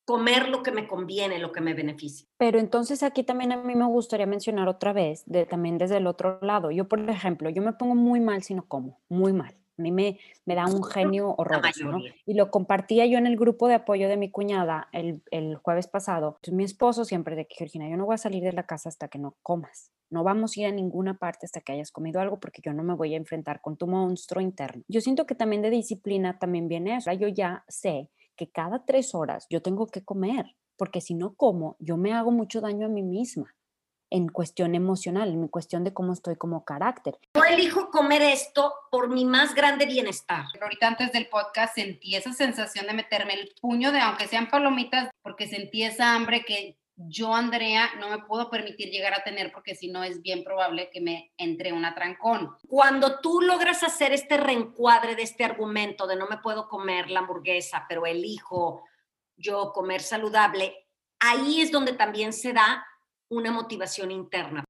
comer lo que me conviene, lo que me beneficia. Pero entonces aquí también a mí me gustaría mencionar otra vez, de, también desde el otro lado. Yo, por ejemplo, yo me pongo muy mal si no como, muy mal. A mí me, me da un genio horroroso, ¿no? Y lo compartía yo en el grupo de apoyo de mi cuñada el, el jueves pasado. Entonces, mi esposo siempre de que, Georgina, yo no voy a salir de la casa hasta que no comas. No vamos a ir a ninguna parte hasta que hayas comido algo porque yo no me voy a enfrentar con tu monstruo interno. Yo siento que también de disciplina también viene eso. Yo ya sé que cada tres horas yo tengo que comer, porque si no como, yo me hago mucho daño a mí misma en cuestión emocional, en cuestión de cómo estoy como carácter. Yo elijo comer esto por mi más grande bienestar. Ahorita antes del podcast sentí esa sensación de meterme el puño de, aunque sean palomitas, porque sentí esa hambre que yo, Andrea, no me puedo permitir llegar a tener porque si no es bien probable que me entre un atrancón. Cuando tú logras hacer este reencuadre de este argumento de no me puedo comer la hamburguesa, pero elijo yo comer saludable, ahí es donde también se da una motivación interna.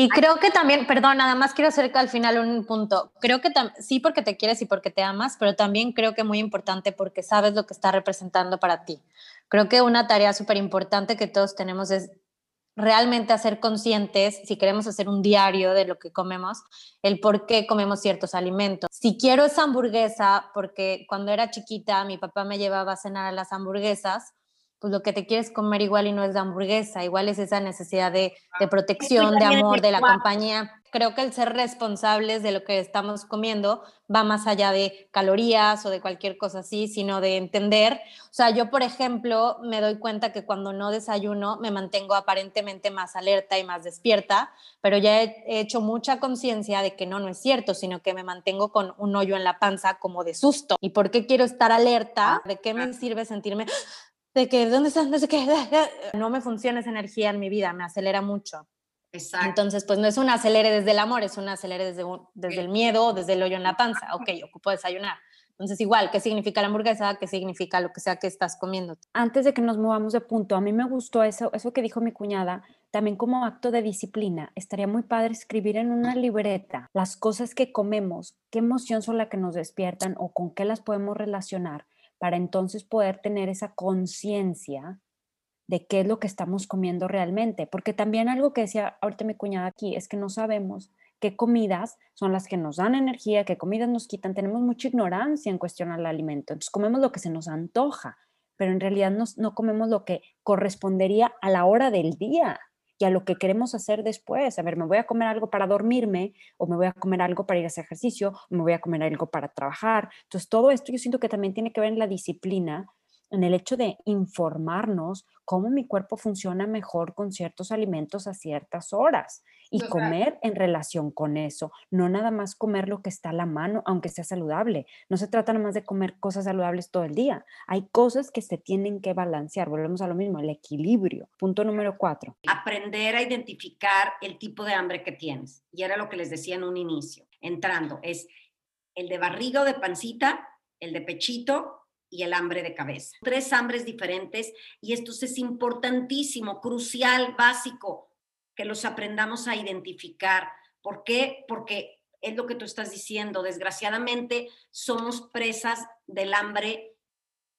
Y creo que también, perdón, nada más quiero hacer al final un punto. Creo que sí porque te quieres y porque te amas, pero también creo que muy importante porque sabes lo que está representando para ti. Creo que una tarea súper importante que todos tenemos es realmente hacer conscientes, si queremos hacer un diario de lo que comemos, el por qué comemos ciertos alimentos. Si quiero esa hamburguesa, porque cuando era chiquita mi papá me llevaba a cenar a las hamburguesas, pues lo que te quieres comer igual y no es la hamburguesa, igual es esa necesidad de, de ah, protección, de amor, de la compañía. Creo que el ser responsables de lo que estamos comiendo va más allá de calorías o de cualquier cosa así, sino de entender. O sea, yo, por ejemplo, me doy cuenta que cuando no desayuno me mantengo aparentemente más alerta y más despierta, pero ya he hecho mucha conciencia de que no, no es cierto, sino que me mantengo con un hoyo en la panza como de susto. ¿Y por qué quiero estar alerta? ¿De qué me sirve sentirme de que, ¿dónde están? No sé qué. No me funciona esa energía en mi vida, me acelera mucho. Exacto. Entonces, pues no es un acelere desde el amor, es un acelere desde, desde el miedo, desde el hoyo en la panza. Ok, ocupo desayunar. Entonces, igual, ¿qué significa la hamburguesa? ¿Qué significa lo que sea que estás comiendo? Antes de que nos movamos de punto, a mí me gustó eso, eso que dijo mi cuñada, también como acto de disciplina. Estaría muy padre escribir en una libreta las cosas que comemos, qué emoción son las que nos despiertan o con qué las podemos relacionar para entonces poder tener esa conciencia de qué es lo que estamos comiendo realmente. Porque también algo que decía ahorita mi cuñada aquí es que no sabemos qué comidas son las que nos dan energía, qué comidas nos quitan. Tenemos mucha ignorancia en cuestión al alimento. Entonces comemos lo que se nos antoja, pero en realidad no comemos lo que correspondería a la hora del día y a lo que queremos hacer después. A ver, me voy a comer algo para dormirme o me voy a comer algo para ir a hacer ejercicio o me voy a comer algo para trabajar. Entonces, todo esto yo siento que también tiene que ver en la disciplina en el hecho de informarnos cómo mi cuerpo funciona mejor con ciertos alimentos a ciertas horas y comer en relación con eso, no nada más comer lo que está a la mano, aunque sea saludable. No se trata nada más de comer cosas saludables todo el día. Hay cosas que se tienen que balancear. Volvemos a lo mismo, el equilibrio. Punto número cuatro. Aprender a identificar el tipo de hambre que tienes. Y era lo que les decía en un inicio, entrando, es el de barriga o de pancita, el de pechito y el hambre de cabeza. Tres hambres diferentes y esto es importantísimo, crucial, básico, que los aprendamos a identificar. ¿Por qué? Porque es lo que tú estás diciendo, desgraciadamente somos presas del hambre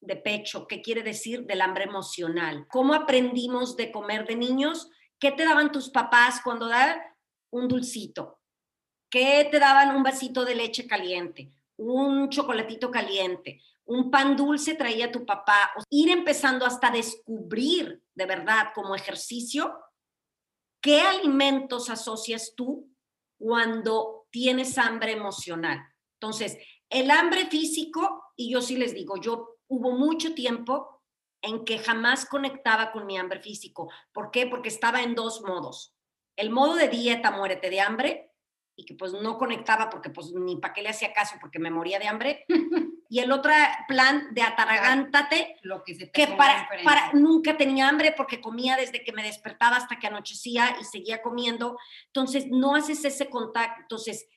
de pecho, ¿qué quiere decir del hambre emocional? ¿Cómo aprendimos de comer de niños? ¿Qué te daban tus papás cuando daban un dulcito? ¿Qué te daban un vasito de leche caliente? Un chocolatito caliente, un pan dulce traía tu papá. Ir empezando hasta descubrir de verdad como ejercicio qué alimentos asocias tú cuando tienes hambre emocional. Entonces, el hambre físico, y yo sí les digo, yo hubo mucho tiempo en que jamás conectaba con mi hambre físico. ¿Por qué? Porque estaba en dos modos. El modo de dieta, muérete de hambre, y que pues no conectaba porque pues ni para qué le hacía caso porque me moría de hambre. Y el otro plan de ataragántate, Lo que, se te que para, para nunca tenía hambre porque comía desde que me despertaba hasta que anochecía y seguía comiendo. Entonces, no haces ese contacto. Entonces,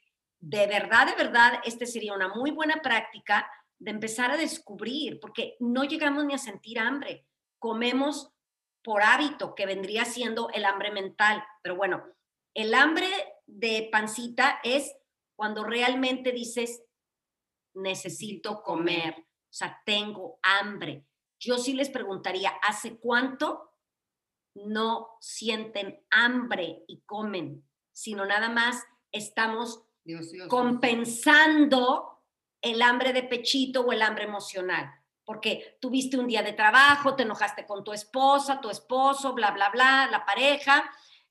de verdad, de verdad, este sería una muy buena práctica de empezar a descubrir, porque no llegamos ni a sentir hambre. Comemos por hábito, que vendría siendo el hambre mental. Pero bueno, el hambre de pancita es cuando realmente dices, necesito comer, o sea, tengo hambre. Yo sí les preguntaría, ¿hace cuánto no sienten hambre y comen? Sino nada más estamos Dios, Dios, compensando el hambre de pechito o el hambre emocional. Porque tuviste un día de trabajo, te enojaste con tu esposa, tu esposo, bla, bla, bla, la pareja,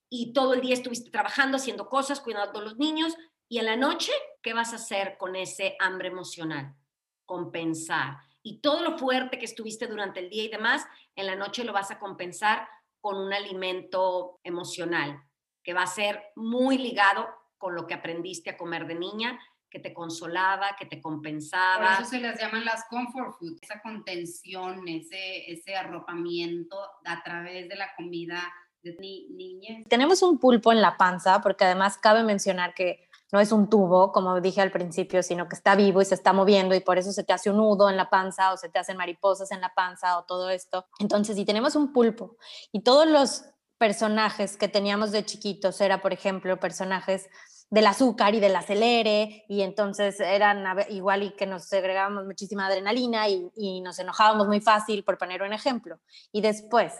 y todo el día estuviste trabajando, haciendo cosas, cuidando a los niños, y en la noche, ¿qué vas a hacer con ese hambre emocional? Compensar. Y todo lo fuerte que estuviste durante el día y demás, en la noche lo vas a compensar con un alimento emocional, que va a ser muy ligado con lo que aprendiste a comer de niña, que te consolaba, que te Por compensaba. eso se les llaman las comfort food, esa contención, ese, ese arropamiento a través de la comida de ni, niñez. Tenemos un pulpo en la panza, porque además cabe mencionar que no es un tubo, como dije al principio, sino que está vivo y se está moviendo y por eso se te hace un nudo en la panza o se te hacen mariposas en la panza o todo esto. Entonces, si tenemos un pulpo y todos los personajes que teníamos de chiquitos era, por ejemplo, personajes del azúcar y del acelere y entonces eran igual y que nos segregábamos muchísima adrenalina y, y nos enojábamos muy fácil, por poner un ejemplo. Y después,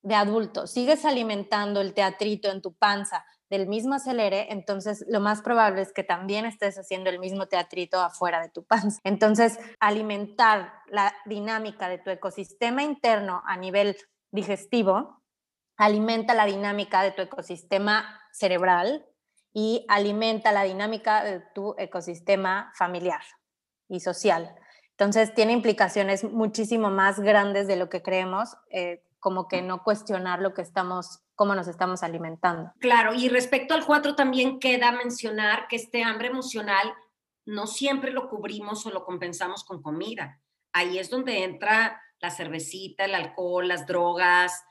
de adulto, sigues alimentando el teatrito en tu panza del mismo acelere, entonces lo más probable es que también estés haciendo el mismo teatrito afuera de tu panza. Entonces, alimentar la dinámica de tu ecosistema interno a nivel digestivo alimenta la dinámica de tu ecosistema cerebral y alimenta la dinámica de tu ecosistema familiar y social. Entonces, tiene implicaciones muchísimo más grandes de lo que creemos, eh, como que no cuestionar lo que estamos, cómo nos estamos alimentando. Claro, y respecto al 4 también queda mencionar que este hambre emocional no siempre lo cubrimos o lo compensamos con comida. Ahí es donde entra la cervecita, el alcohol, las drogas,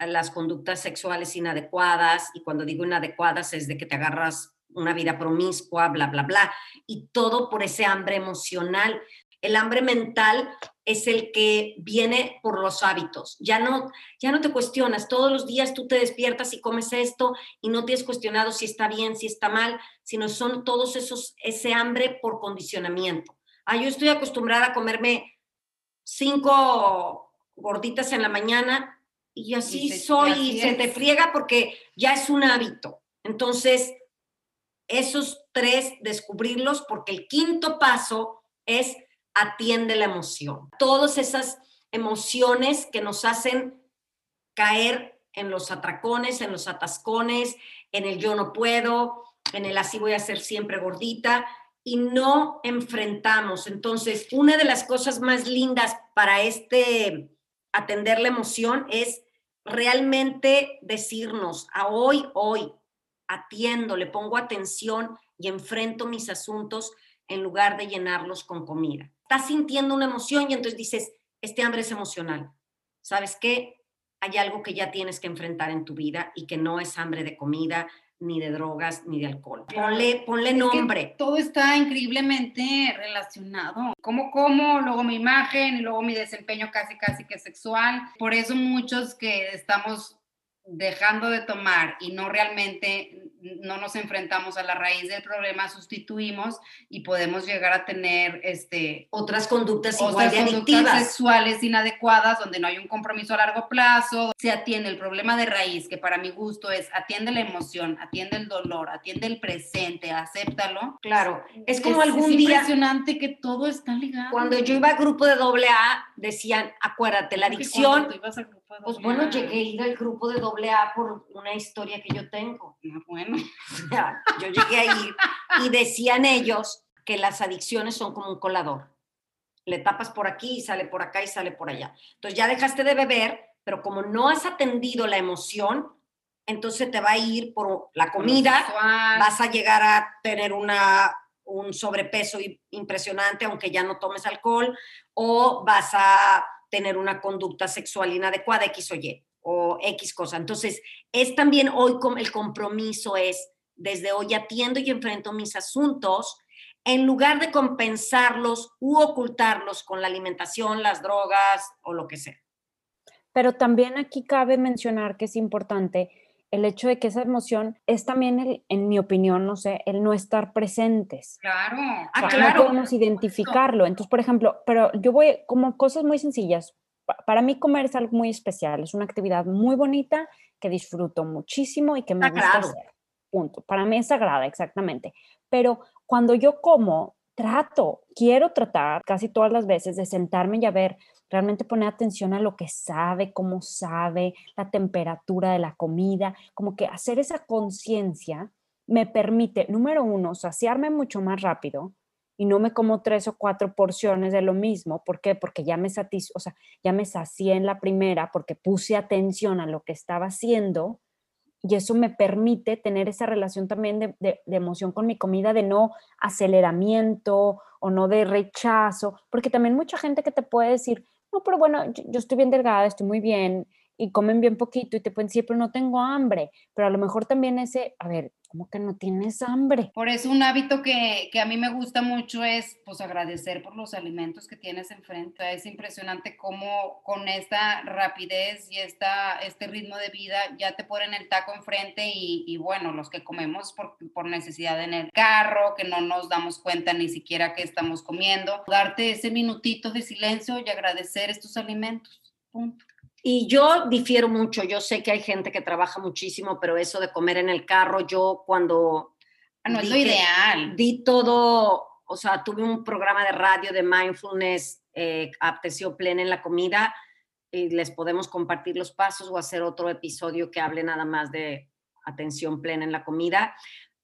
las conductas sexuales inadecuadas, y cuando digo inadecuadas es de que te agarras una vida promiscua, bla, bla, bla, y todo por ese hambre emocional. El hambre mental es el que viene por los hábitos. Ya no, ya no te cuestionas. Todos los días tú te despiertas y comes esto y no te has cuestionado si está bien, si está mal, sino son todos esos, ese hambre por condicionamiento. Ah, yo estoy acostumbrada a comerme cinco gorditas en la mañana y así Y se- y soy así y se te friega porque ya es un hábito. Entonces, esos tres, descubrirlos, porque el quinto paso es atiende la emoción. Todas esas emociones que nos hacen caer en los atracones, en los atascones, en el yo no puedo, en el así voy a ser siempre gordita y no enfrentamos. Entonces, una de las cosas más lindas para este atender la emoción es realmente decirnos a hoy, hoy, atiendo, le pongo atención y enfrento mis asuntos en lugar de llenarlos con comida. Estás sintiendo una emoción y entonces dices, este hambre es emocional. ¿Sabes qué? Hay algo que ya tienes que enfrentar en tu vida y que no es hambre de comida, ni de drogas, ni de alcohol. Ponle, ponle Es que nombre. todo está increíblemente relacionado. Como como, luego mi imagen y luego mi desempeño casi casi que sexual. Por eso muchos que estamos dejando de tomar y no realmente no nos enfrentamos a la raíz del problema, sustituimos y podemos llegar a tener este, otras conductas igual otras de conductas adictivas. sexuales inadecuadas, donde no hay un compromiso a largo plazo, se atiende el problema de raíz, que para mi gusto es atiende la emoción, atiende el dolor, atiende el presente, acéptalo. Claro, es como algún es día, impresionante que todo está ligado. cuando yo iba al grupo de doble A, decían, acuérdate, la adicción, cuando tú ibas al pues bueno, A, llegué a ir al grupo de doble A por una historia que yo tengo. ah, bueno, O sea, yo llegué a ir y decían ellos que las adicciones son como un colador. Le tapas por aquí y sale por acá y sale por allá. Entonces ya dejaste de beber, pero como no has atendido la emoción, entonces te va a ir por la comida, vas a llegar a tener una, un sobrepeso impresionante, aunque ya no tomes alcohol, o vas a tener una conducta sexual inadecuada, X o Y, o X cosa. Entonces, es también hoy el compromiso es, desde hoy atiendo y enfrento mis asuntos, en lugar de compensarlos u ocultarlos con la alimentación, las drogas o lo que sea. Pero también aquí cabe mencionar que es importante el hecho de que esa emoción es también, el, en mi opinión, no sé, el no estar presentes. claro. Ah, O sea, claro. No podemos identificarlo. Entonces, por ejemplo, pero yo voy como cosas muy sencillas. Pa- Para mí comer es algo muy especial, es una actividad muy bonita que disfruto muchísimo y que me gusta Sagrado. hacer. Punto. Para mí es sagrada, exactamente. Pero cuando yo como, trato, quiero tratar casi todas las veces de sentarme y a ver, realmente poner atención a lo que sabe, cómo sabe, la temperatura de la comida, como que hacer esa conciencia me permite, número uno, saciarme mucho más rápido y no me como tres o cuatro porciones de lo mismo. ¿Por qué? Porque ya me satis, o sea, ya me sacié en la primera porque puse atención a lo que estaba haciendo y eso me permite tener esa relación también de, de- de emoción con mi comida, de no aceleramiento o no de rechazo, porque también mucha gente que te puede decir, no, pero bueno, yo, yo estoy bien delgada, estoy muy bien y comen bien poquito y te pueden decir, pero no tengo hambre, pero a lo mejor también ese, a ver, ¿cómo que no tienes hambre? Por eso un hábito que, que a mí me gusta mucho es pues agradecer por los alimentos que tienes enfrente. Es impresionante cómo con esta rapidez y esta, este ritmo de vida ya te ponen el taco enfrente y, y bueno, los que comemos por, por necesidad en el carro, que no nos damos cuenta ni siquiera que estamos comiendo, darte ese minutito de silencio y agradecer estos alimentos. Punto. Y yo difiero mucho, yo sé que hay gente que trabaja muchísimo, pero eso de comer en el carro, yo cuando Ah, no es lo ideal. di todo, o sea, tuve un programa de radio de mindfulness, eh, plena en la comida, y les podemos compartir los pasos o hacer otro episodio que hable nada más de atención plena en la comida.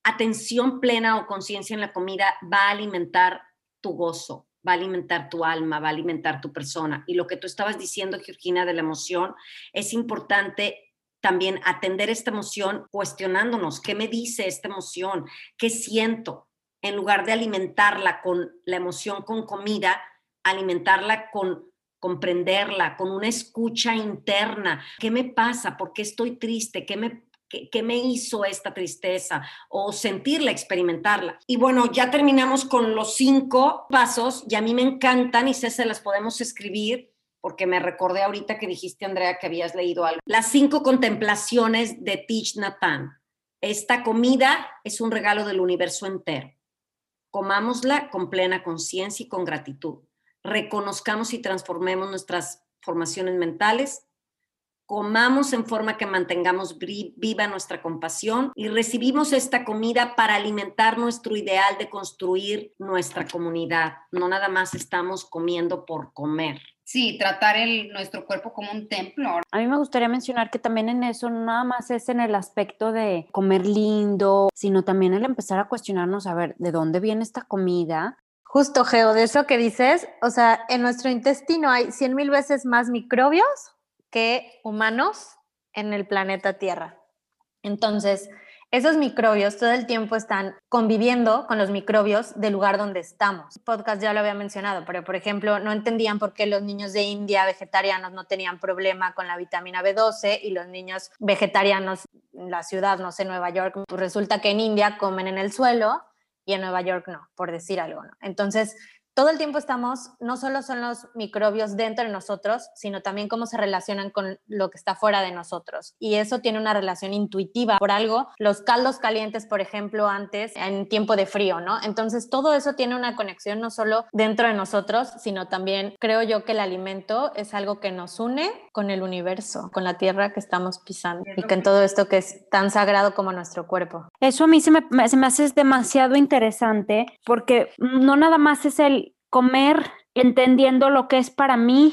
Atención plena o conciencia en la comida va a alimentar tu gozo, va a alimentar tu alma, va a alimentar tu persona. Y lo que tú estabas diciendo, Georgina, de la emoción, es importante también atender esta emoción cuestionándonos, ¿qué me dice esta emoción? ¿Qué siento? En lugar de alimentarla con la emoción con comida, alimentarla con comprenderla, con una escucha interna. ¿Qué me pasa? ¿Por qué estoy triste? ¿Qué me, qué, me hizo esta tristeza? O sentirla, experimentarla. Y bueno, ya terminamos con los cinco pasos y a mí me encantan y sé se las podemos escribir porque me recordé ahorita que dijiste, Andrea, que habías leído algo. Las cinco contemplaciones de Tich Nhat Hanh. Esta comida es un regalo del universo entero. Comámosla con plena conciencia y con gratitud. Reconozcamos y transformemos nuestras formaciones mentales. Comamos en forma que mantengamos viva nuestra compasión y recibimos esta comida para alimentar nuestro ideal de construir nuestra comunidad. No nada más estamos comiendo por comer. Sí, tratar el, nuestro cuerpo como un templo. A mí me gustaría mencionar que también en eso no nada más es en el aspecto de comer lindo, sino también el empezar a cuestionarnos, a ver, ¿de dónde viene esta comida? Justo, Geo, de eso que dices, o sea, en nuestro intestino hay 100 mil veces más microbios que humanos en el planeta Tierra. Entonces, esos microbios todo el tiempo están conviviendo con los microbios del lugar donde estamos. El podcast ya lo había mencionado, pero por ejemplo, no entendían por qué los niños de India vegetarianos no tenían problema con la vitamina B12 y los niños vegetarianos en la ciudad, no sé, Nueva York, pues resulta que en India comen en el suelo y en Nueva York no, por decir algo, ¿no? Entonces, todo el tiempo estamos, no solo son los microbios dentro de nosotros, sino también cómo se relacionan con lo que está fuera de nosotros. Y eso tiene una relación intuitiva. Por algo, los caldos calientes, por ejemplo, antes en tiempo de frío, ¿no? Entonces, todo eso tiene una conexión no solo dentro de nosotros, sino también creo yo que el alimento es algo que nos une con el universo, con la tierra que estamos pisando y con todo esto que es tan sagrado como nuestro cuerpo. Eso a mí se me, se me hace demasiado interesante porque no nada más es el comer entendiendo lo que es para mí,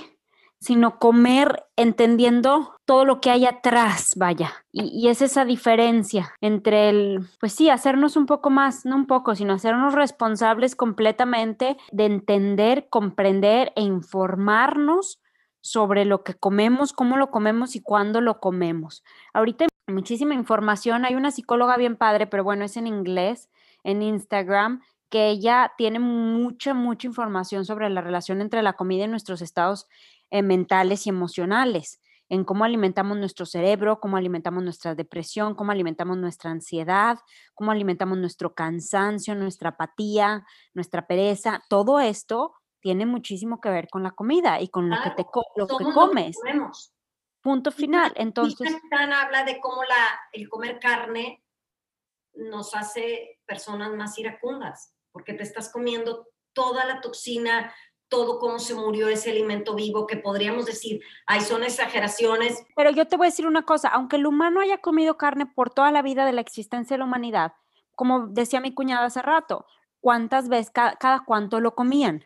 sino comer entendiendo todo lo que hay atrás, vaya. Y, es esa diferencia entre el, pues sí, hacernos un poco más, no un poco, sino hacernos responsables completamente de entender, comprender e informarnos sobre lo que comemos, cómo lo comemos y cuándo lo comemos. Ahorita hay muchísima información, hay una psicóloga bien padre, pero bueno, es en inglés, en Instagram, que ella tiene mucha, mucha información sobre la relación entre la comida y nuestros estados eh, mentales y emocionales, en cómo alimentamos nuestro cerebro, cómo alimentamos nuestra depresión, cómo alimentamos nuestra ansiedad, cómo alimentamos nuestro cansancio, nuestra apatía, nuestra pereza. Todo esto tiene muchísimo que ver con la comida y con lo que te lo que comes. Punto final. Entonces, habla de cómo la, el comer carne nos hace personas más iracundas porque te estás comiendo toda la toxina, todo cómo se murió ese alimento vivo, que podríamos decir, ay, son exageraciones. Pero yo te voy a decir una cosa, aunque el humano haya comido carne por toda la vida de la existencia de la humanidad, como decía mi cuñada hace rato, ¿cuántas veces, cada, cada cuánto lo comían?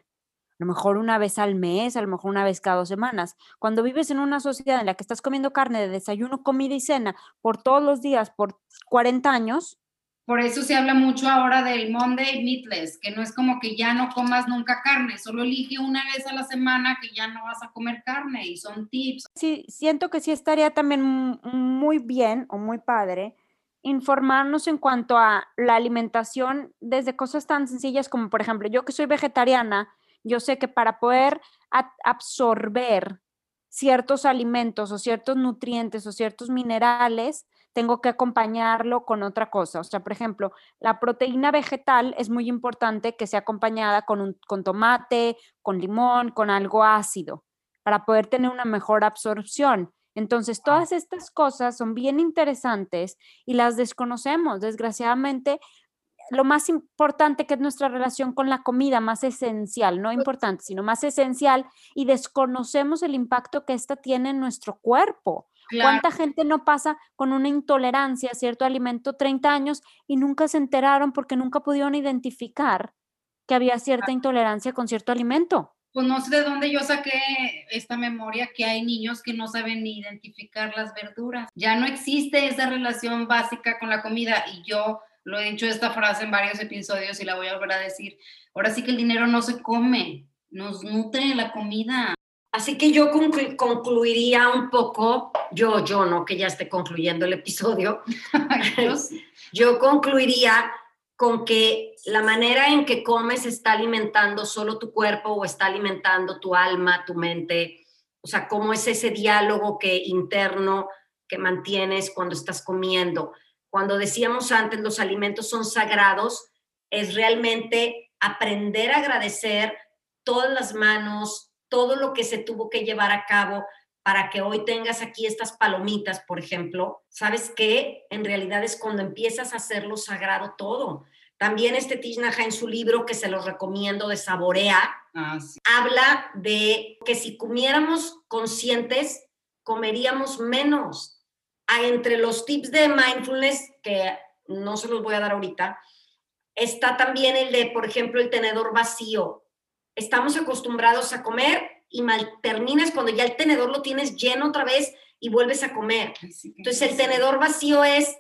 A lo mejor una vez al mes, a lo mejor una vez cada dos semanas. Cuando vives en una sociedad en la que estás comiendo carne de desayuno, comida y cena por todos los días, por 40 años, por eso se habla mucho ahora del Monday Meatless, que no es como que ya no comas nunca carne, solo elige una vez a la semana que ya no vas a comer carne y son tips. Sí, siento que sí estaría también muy bien o muy padre informarnos en cuanto a la alimentación desde cosas tan sencillas como, por ejemplo, yo que soy vegetariana, yo sé que para poder absorber ciertos alimentos o ciertos nutrientes o ciertos minerales, tengo que acompañarlo con otra cosa. O sea, por ejemplo, la proteína vegetal es muy importante que sea acompañada con, un, con tomate, con limón, con algo ácido, para poder tener una mejor absorción. Entonces, todas estas cosas son bien interesantes y las desconocemos. Desgraciadamente, lo más importante que es nuestra relación con la comida, más esencial, no importante, sino más esencial, y desconocemos el impacto que esta tiene en nuestro cuerpo. ¿Cuánta gente no pasa con una intolerancia a cierto alimento 30 años y nunca se enteraron porque nunca pudieron identificar que había cierta intolerancia con cierto alimento? Pues no sé de dónde yo saqué esta memoria que hay niños que no saben ni identificar las verduras. Ya no existe esa relación básica con la comida y yo lo he dicho esta frase en varios episodios y la voy a volver a decir. Ahora sí que el dinero no se come, nos nutre la comida. Así que yo concluiría un poco, yo, yo, no que ya esté concluyendo el episodio, yo concluiría con que la manera en que comes está alimentando solo tu cuerpo o está alimentando tu alma, tu mente, o sea, cómo es ese diálogo que interno que mantienes cuando estás comiendo. Cuando decíamos antes los alimentos son sagrados, es realmente aprender a agradecer todas las manos, todo lo que se tuvo que llevar a cabo para que hoy tengas aquí estas palomitas, por ejemplo, ¿sabes qué? En realidad es cuando empiezas a hacerlo sagrado todo. También este Tishnaja en su libro, que se los recomiendo, de Saborea, ah, habla de que si comiéramos conscientes, comeríamos menos. Entre los tips de mindfulness, que no se los voy a dar ahorita, está también el de, por ejemplo, el tenedor vacío estamos acostumbrados a comer y mal terminas cuando ya el tenedor lo tienes lleno otra vez y vuelves a comer. Entonces el tenedor vacío es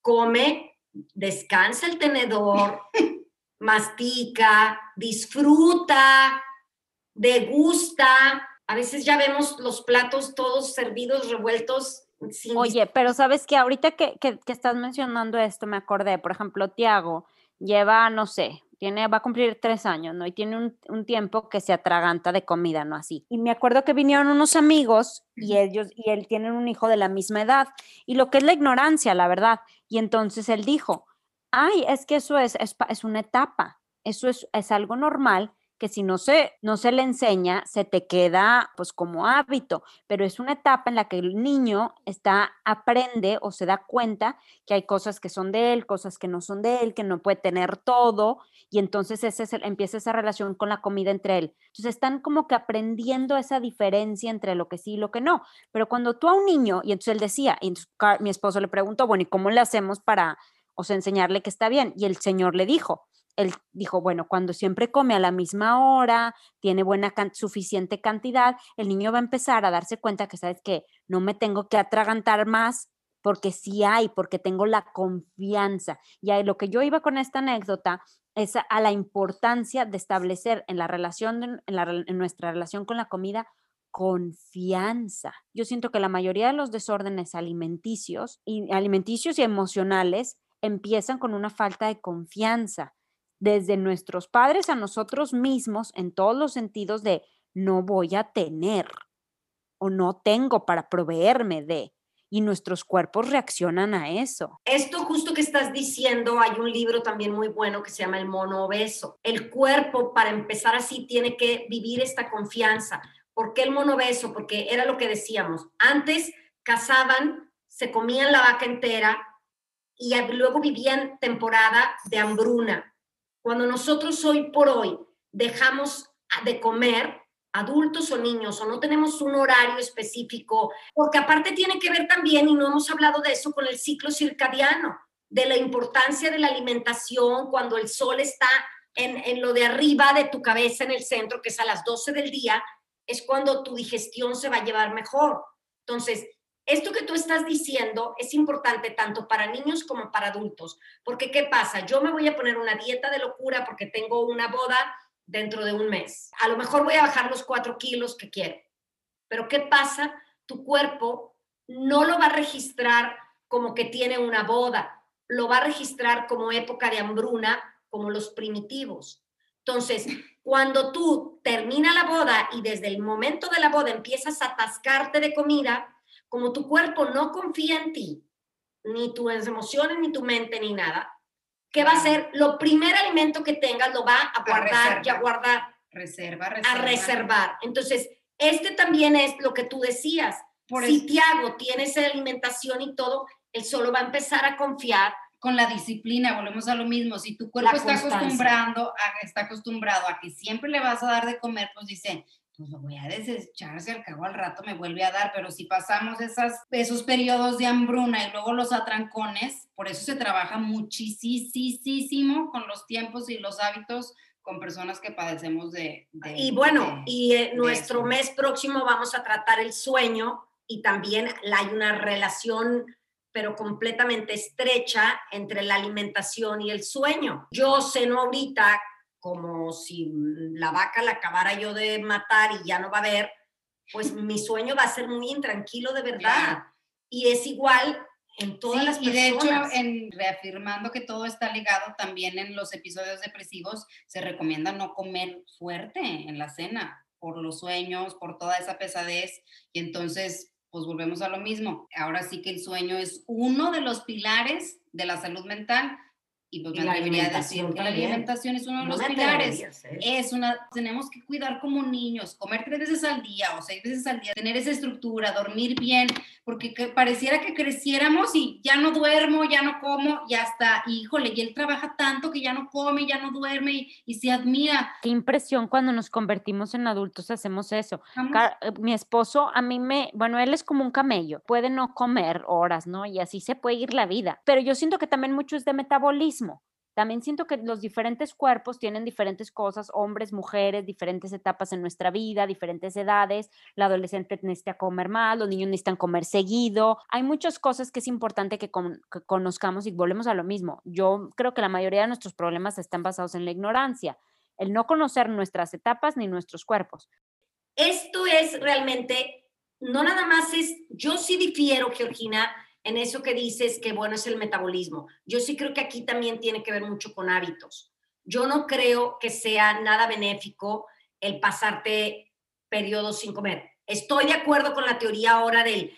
come, descansa el tenedor, mastica, disfruta, degusta. A veces ya vemos los platos todos servidos, revueltos. Oye, pero sabes que ahorita que, que, que estás mencionando esto, me acordé, por ejemplo, Tiago lleva, no sé, tiene, va a cumplir tres años, ¿no? Y tiene un, un, tiempo que se atraganta de comida, ¿no? Así. Y me acuerdo que vinieron unos amigos y ellos, y él tienen un hijo de la misma edad. Y lo que es la ignorancia, la verdad. Y entonces él dijo, ay, es que eso es, es, es una etapa, eso es, es algo normal que si no se, no se le enseña, se te queda pues como hábito, pero es una etapa en la que el niño está, aprende o se da cuenta que hay cosas que son de él, cosas que no son de él, que no puede tener todo, y entonces ese empieza esa relación con la comida entre él. Entonces están como que aprendiendo esa diferencia entre lo que sí y lo que no. Pero cuando tú a un niño, y entonces él decía, mi esposo le preguntó, bueno, ¿y cómo le hacemos para, o enseñarle que está bien? Y el señor le dijo, él dijo, bueno, cuando siempre come a la misma hora, tiene buena suficiente cantidad, el niño va a empezar a darse cuenta que, ¿sabes que No me tengo que atragantar más porque sí hay, porque tengo la confianza. Y lo que yo iba con esta anécdota es a, la importancia de establecer en la relación, en nuestra relación con la comida, confianza. Yo siento que la mayoría de los desórdenes alimenticios alimenticios y emocionales empiezan con una falta de confianza desde nuestros padres a nosotros mismos en todos los sentidos de no voy a tener o no tengo para proveerme de. Y nuestros cuerpos reaccionan a eso. Esto justo que estás diciendo, hay un libro también muy bueno que se llama El mono obeso. El cuerpo, para empezar así, tiene que vivir esta confianza. ¿Por qué el mono obeso? Porque era lo que decíamos. Antes cazaban, se comían la vaca entera y luego vivían temporada de hambruna cuando nosotros hoy por hoy dejamos de comer, adultos o niños, o no tenemos un horario específico, porque aparte tiene que ver también, y no hemos hablado de eso, con el ciclo circadiano, de la importancia de la alimentación cuando el sol está en, en lo de arriba de tu cabeza, en el centro, que es a las 12 del día, es cuando tu digestión se va a llevar mejor. Entonces, esto que tú estás diciendo es importante tanto para niños como para adultos, porque ¿qué pasa? Yo me voy a poner una dieta de locura porque tengo una boda dentro de un mes. A lo mejor voy a bajar los cuatro kilos que quiero, pero ¿qué pasa? Tu cuerpo no lo va a registrar como que tiene una boda, lo va a registrar como época de hambruna, como los primitivos. Entonces, cuando tú termina la boda y desde el momento de la boda empiezas a atascarte de comida, como tu cuerpo no confía en ti, ni tus emociones, ni tu mente, ni nada, ¿qué va a hacer? Lo primer alimento que tengas lo va a guardar y a guardar. Reserva, reserva. A reservar. Entonces, este también es lo que tú decías. Por si Tiago tiene esa alimentación y todo, él solo va a empezar a confiar con la disciplina, volvemos a lo mismo, si tu cuerpo está acostumbrando, está acostumbrado a que siempre le vas a dar de comer, pues dice, pues lo voy a desechar, si al cabo al rato me vuelve a dar, pero si pasamos esas, esos periodos de hambruna y luego los atrancones, por eso se trabaja muchísimo con los tiempos y los hábitos con personas que padecemos de... y bueno, y en nuestro mes próximo vamos a tratar el sueño y también hay una relación pero completamente estrecha entre la alimentación y el sueño. Yo ceno ahorita como si la vaca la acabara yo de matar y ya no va a haber, pues mi sueño va a ser muy intranquilo de verdad. Y es igual en todas las personas. Y de hecho, en, reafirmando que todo está ligado, también en los episodios depresivos se recomienda no comer fuerte en la cena por los sueños, por toda esa pesadez. Y entonces, pues volvemos a lo mismo. Ahora sí que el sueño es uno de los pilares de la salud mental y pues la decir que la alimentación es uno de los pilares. Es una, tenemos que cuidar como niños, comer tres veces al día o seis veces al día, tener esa estructura, dormir bien, porque pareciera que creciéramos y ya no duermo, ya no como, y hasta, híjole, y él trabaja tanto que ya no come, ya no duerme y, y se admira. Qué impresión cuando nos convertimos en adultos hacemos eso. Eh, mi esposo, a mí me, bueno, él es como un camello, puede no comer horas, ¿no? Y así se puede ir la vida, pero yo siento que también mucho es de metabolismo también siento que los diferentes cuerpos tienen diferentes cosas, hombres, mujeres, diferentes etapas en nuestra vida, diferentes edades. La adolescente necesita comer más, los niños necesitan comer seguido. Hay muchas cosas que es importante que, que conozcamos y volvemos a lo mismo. Yo creo que la mayoría de nuestros problemas están basados en la ignorancia, el no conocer nuestras etapas ni nuestros cuerpos. Esto es realmente, no nada más es, yo sí difiero, Georgina, en eso que dices que bueno es el metabolismo. Yo sí creo que aquí también tiene que ver mucho con hábitos. Yo no creo que sea nada benéfico el pasarte periodos sin comer. Estoy de acuerdo con la teoría ahora del,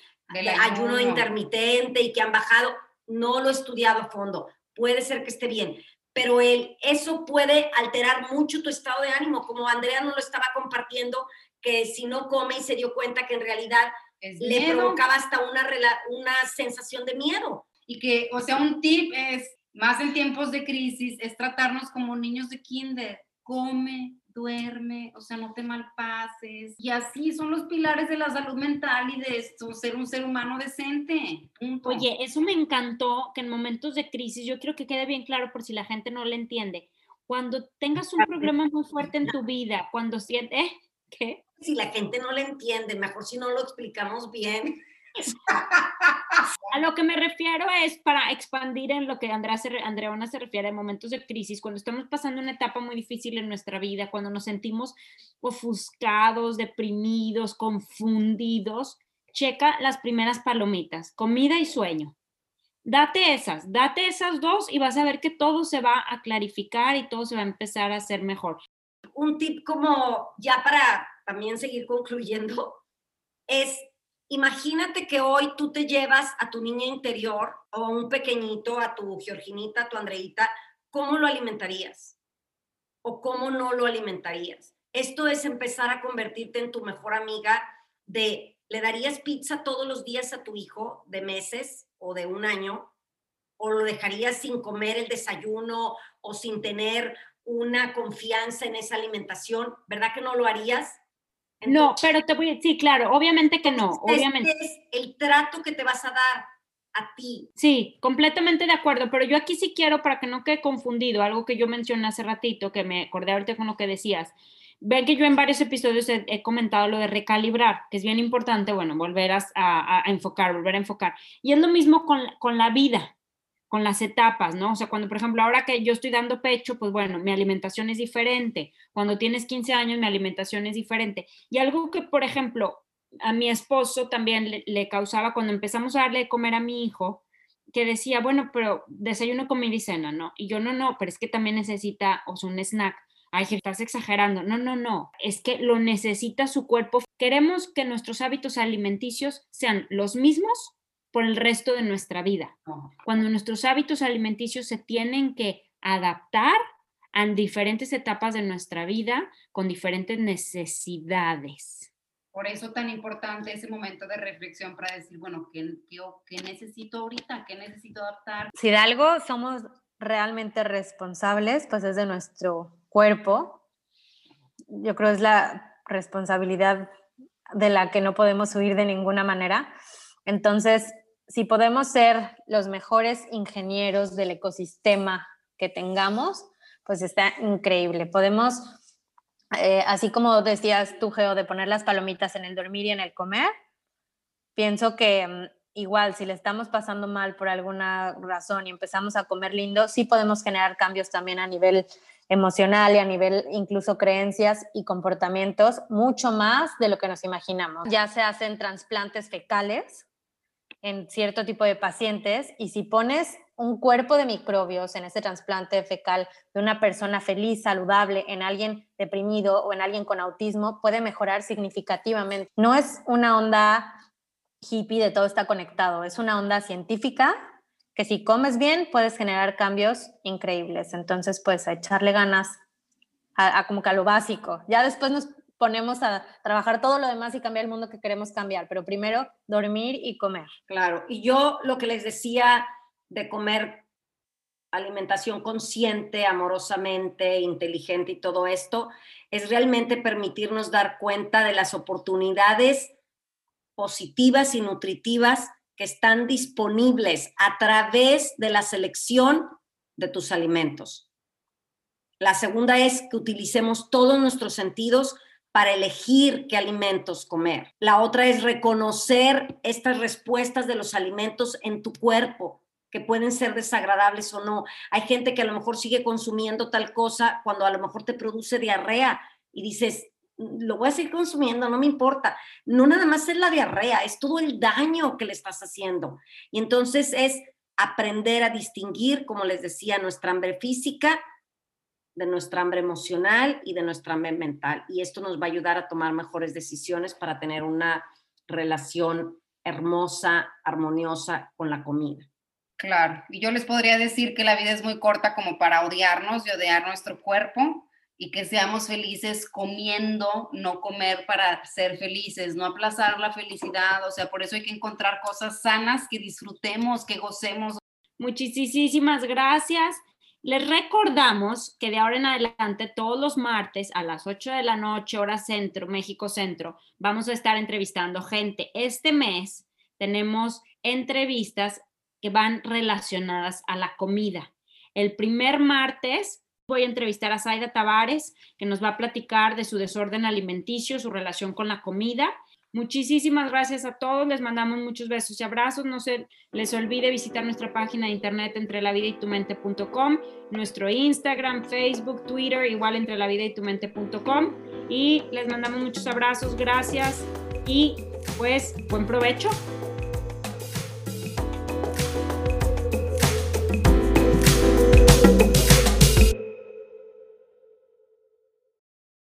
ayuno intermitente y que han bajado. No lo he estudiado a fondo. Puede ser que esté bien, pero el, eso puede alterar mucho tu estado de ánimo, como Andrea nos lo estaba compartiendo, que si no come y se dio cuenta que en realidad le provocaba hasta una, una sensación de miedo. Y que, o sea, un tip es, más en tiempos de crisis, es tratarnos como niños de kinder. Come, duerme, o sea, no te malpases. Y así son los pilares de la salud mental y de esto, ser un ser humano decente. Oye, eso me encantó, que en momentos de crisis, yo quiero que quede bien claro por si la gente no lo entiende. Cuando tengas un problema muy fuerte en tu vida, cuando sientes, ¿eh? ¿Qué? Si la gente no lo entiende, mejor si no lo explicamos bien. A lo que me refiero es para expandir en lo que Andrea se, Andreona se refiere en momentos de crisis, cuando estamos pasando una etapa muy difícil en nuestra vida, cuando nos sentimos ofuscados, deprimidos, confundidos, checa las primeras palomitas, comida y sueño. Date esas, date esas dos y vas a ver que todo se va a clarificar y todo se va a empezar a hacer mejor. Un tip como ya para también seguir concluyendo es Imagínate que hoy tú te llevas a tu niña interior o a un pequeñito, a tu Georginita, a tu Andreita, ¿cómo lo alimentarías? ¿O cómo no lo alimentarías? Esto es empezar a convertirte en tu mejor amiga de, ¿le darías pizza todos los días a tu hijo de meses o de un año? ¿O lo dejarías sin comer el desayuno o sin tener una confianza en esa alimentación? ¿Verdad que no lo harías? No, pero te voy a sí, claro, obviamente que no, obviamente. Este es el trato que te vas a dar a ti. Sí, completamente de acuerdo, pero yo aquí sí quiero, para que no quede confundido, algo que yo mencioné hace ratito, que me acordé ahorita con lo que decías. Ven que yo en varios episodios he, comentado lo de recalibrar, que es bien importante, bueno, volver a, enfocar, volver a enfocar. Y es lo mismo con, con la vida con las etapas, ¿no? O sea, cuando, por ejemplo, ahora que yo estoy dando pecho, pues bueno, mi alimentación es diferente. Cuando tienes 15 años, mi alimentación es diferente. Y algo que, por ejemplo, a mi esposo también le, causaba cuando empezamos a darle de comer a mi hijo, que decía, bueno, pero desayuno, comida y cena, ¿no? Y yo, no, no, pero es que también necesita, o sea, un snack. Ay, estás exagerando. No, no, no. Es que lo necesita su cuerpo. Queremos que nuestros hábitos alimenticios sean los mismos por el resto de nuestra vida. Cuando nuestros hábitos alimenticios se tienen que adaptar a diferentes etapas de nuestra vida con diferentes necesidades. Por eso tan importante ese momento de reflexión para decir, bueno, ¿qué, qué, necesito ahorita? ¿Qué necesito adaptar? Si de algo somos realmente responsables, pues es de nuestro cuerpo. Yo creo es la responsabilidad de la que no podemos huir de ninguna manera. Entonces, si podemos ser los mejores ingenieros del ecosistema que tengamos, pues está increíble. Podemos, eh, así como decías tú, Geo, de poner las palomitas en el dormir y en el comer, pienso que mm, igual si le estamos pasando mal por alguna razón y empezamos a comer lindo, sí podemos generar cambios también a nivel emocional y a nivel incluso creencias y comportamientos mucho más de lo que nos imaginamos. Ya se hacen trasplantes fecales en cierto tipo de pacientes y si pones un cuerpo de microbios en ese trasplante fecal de una persona feliz, saludable, en alguien deprimido o en alguien con autismo, puede mejorar significativamente. No es una onda hippie de todo está conectado, es una onda científica que si comes bien puedes generar cambios increíbles. Entonces, pues a echarle ganas a, como que a lo básico. Ya después nos ponemos a trabajar todo lo demás y cambiar el mundo que queremos cambiar, pero primero dormir y comer. Claro, y yo lo que les decía de comer alimentación consciente, amorosamente, inteligente y todo esto, es realmente permitirnos dar cuenta de las oportunidades positivas y nutritivas que están disponibles a través de la selección de tus alimentos. La segunda es que utilicemos todos nuestros sentidos para elegir qué alimentos comer. La otra es reconocer estas respuestas de los alimentos en tu cuerpo, que pueden ser desagradables o no. Hay gente que a lo mejor sigue consumiendo tal cosa cuando a lo mejor te produce diarrea y dices, lo voy a seguir consumiendo, no me importa. No nada más es la diarrea, es todo el daño que le estás haciendo. Y entonces es aprender a distinguir, como les decía, nuestra hambre física de nuestra hambre emocional y de nuestra hambre mental. Y esto nos va a ayudar a tomar mejores decisiones para tener una relación hermosa, armoniosa con la comida. Claro, y yo les podría decir que la vida es muy corta como para odiarnos y odiar nuestro cuerpo y que seamos felices comiendo, no comer para ser felices, no aplazar la felicidad, o sea, por eso hay que encontrar cosas sanas que disfrutemos, que gocemos. Muchísimas gracias. Les recordamos que de ahora en adelante, todos los martes a las 8 de la noche, hora centro, México Centro, vamos a estar entrevistando gente. Este mes tenemos entrevistas que van relacionadas a la comida. El primer martes voy a entrevistar a Zaida Tavares, que nos va a platicar de su desorden alimenticio, su relación con la comida. Muchísimas gracias a todos, les mandamos muchos besos y abrazos. No se les olvide visitar nuestra página de internet entre la vida y tu mente.com, nuestro Instagram, Facebook, Twitter, igual entre la vida y tu mente.com. Y les mandamos muchos abrazos, gracias y pues buen provecho.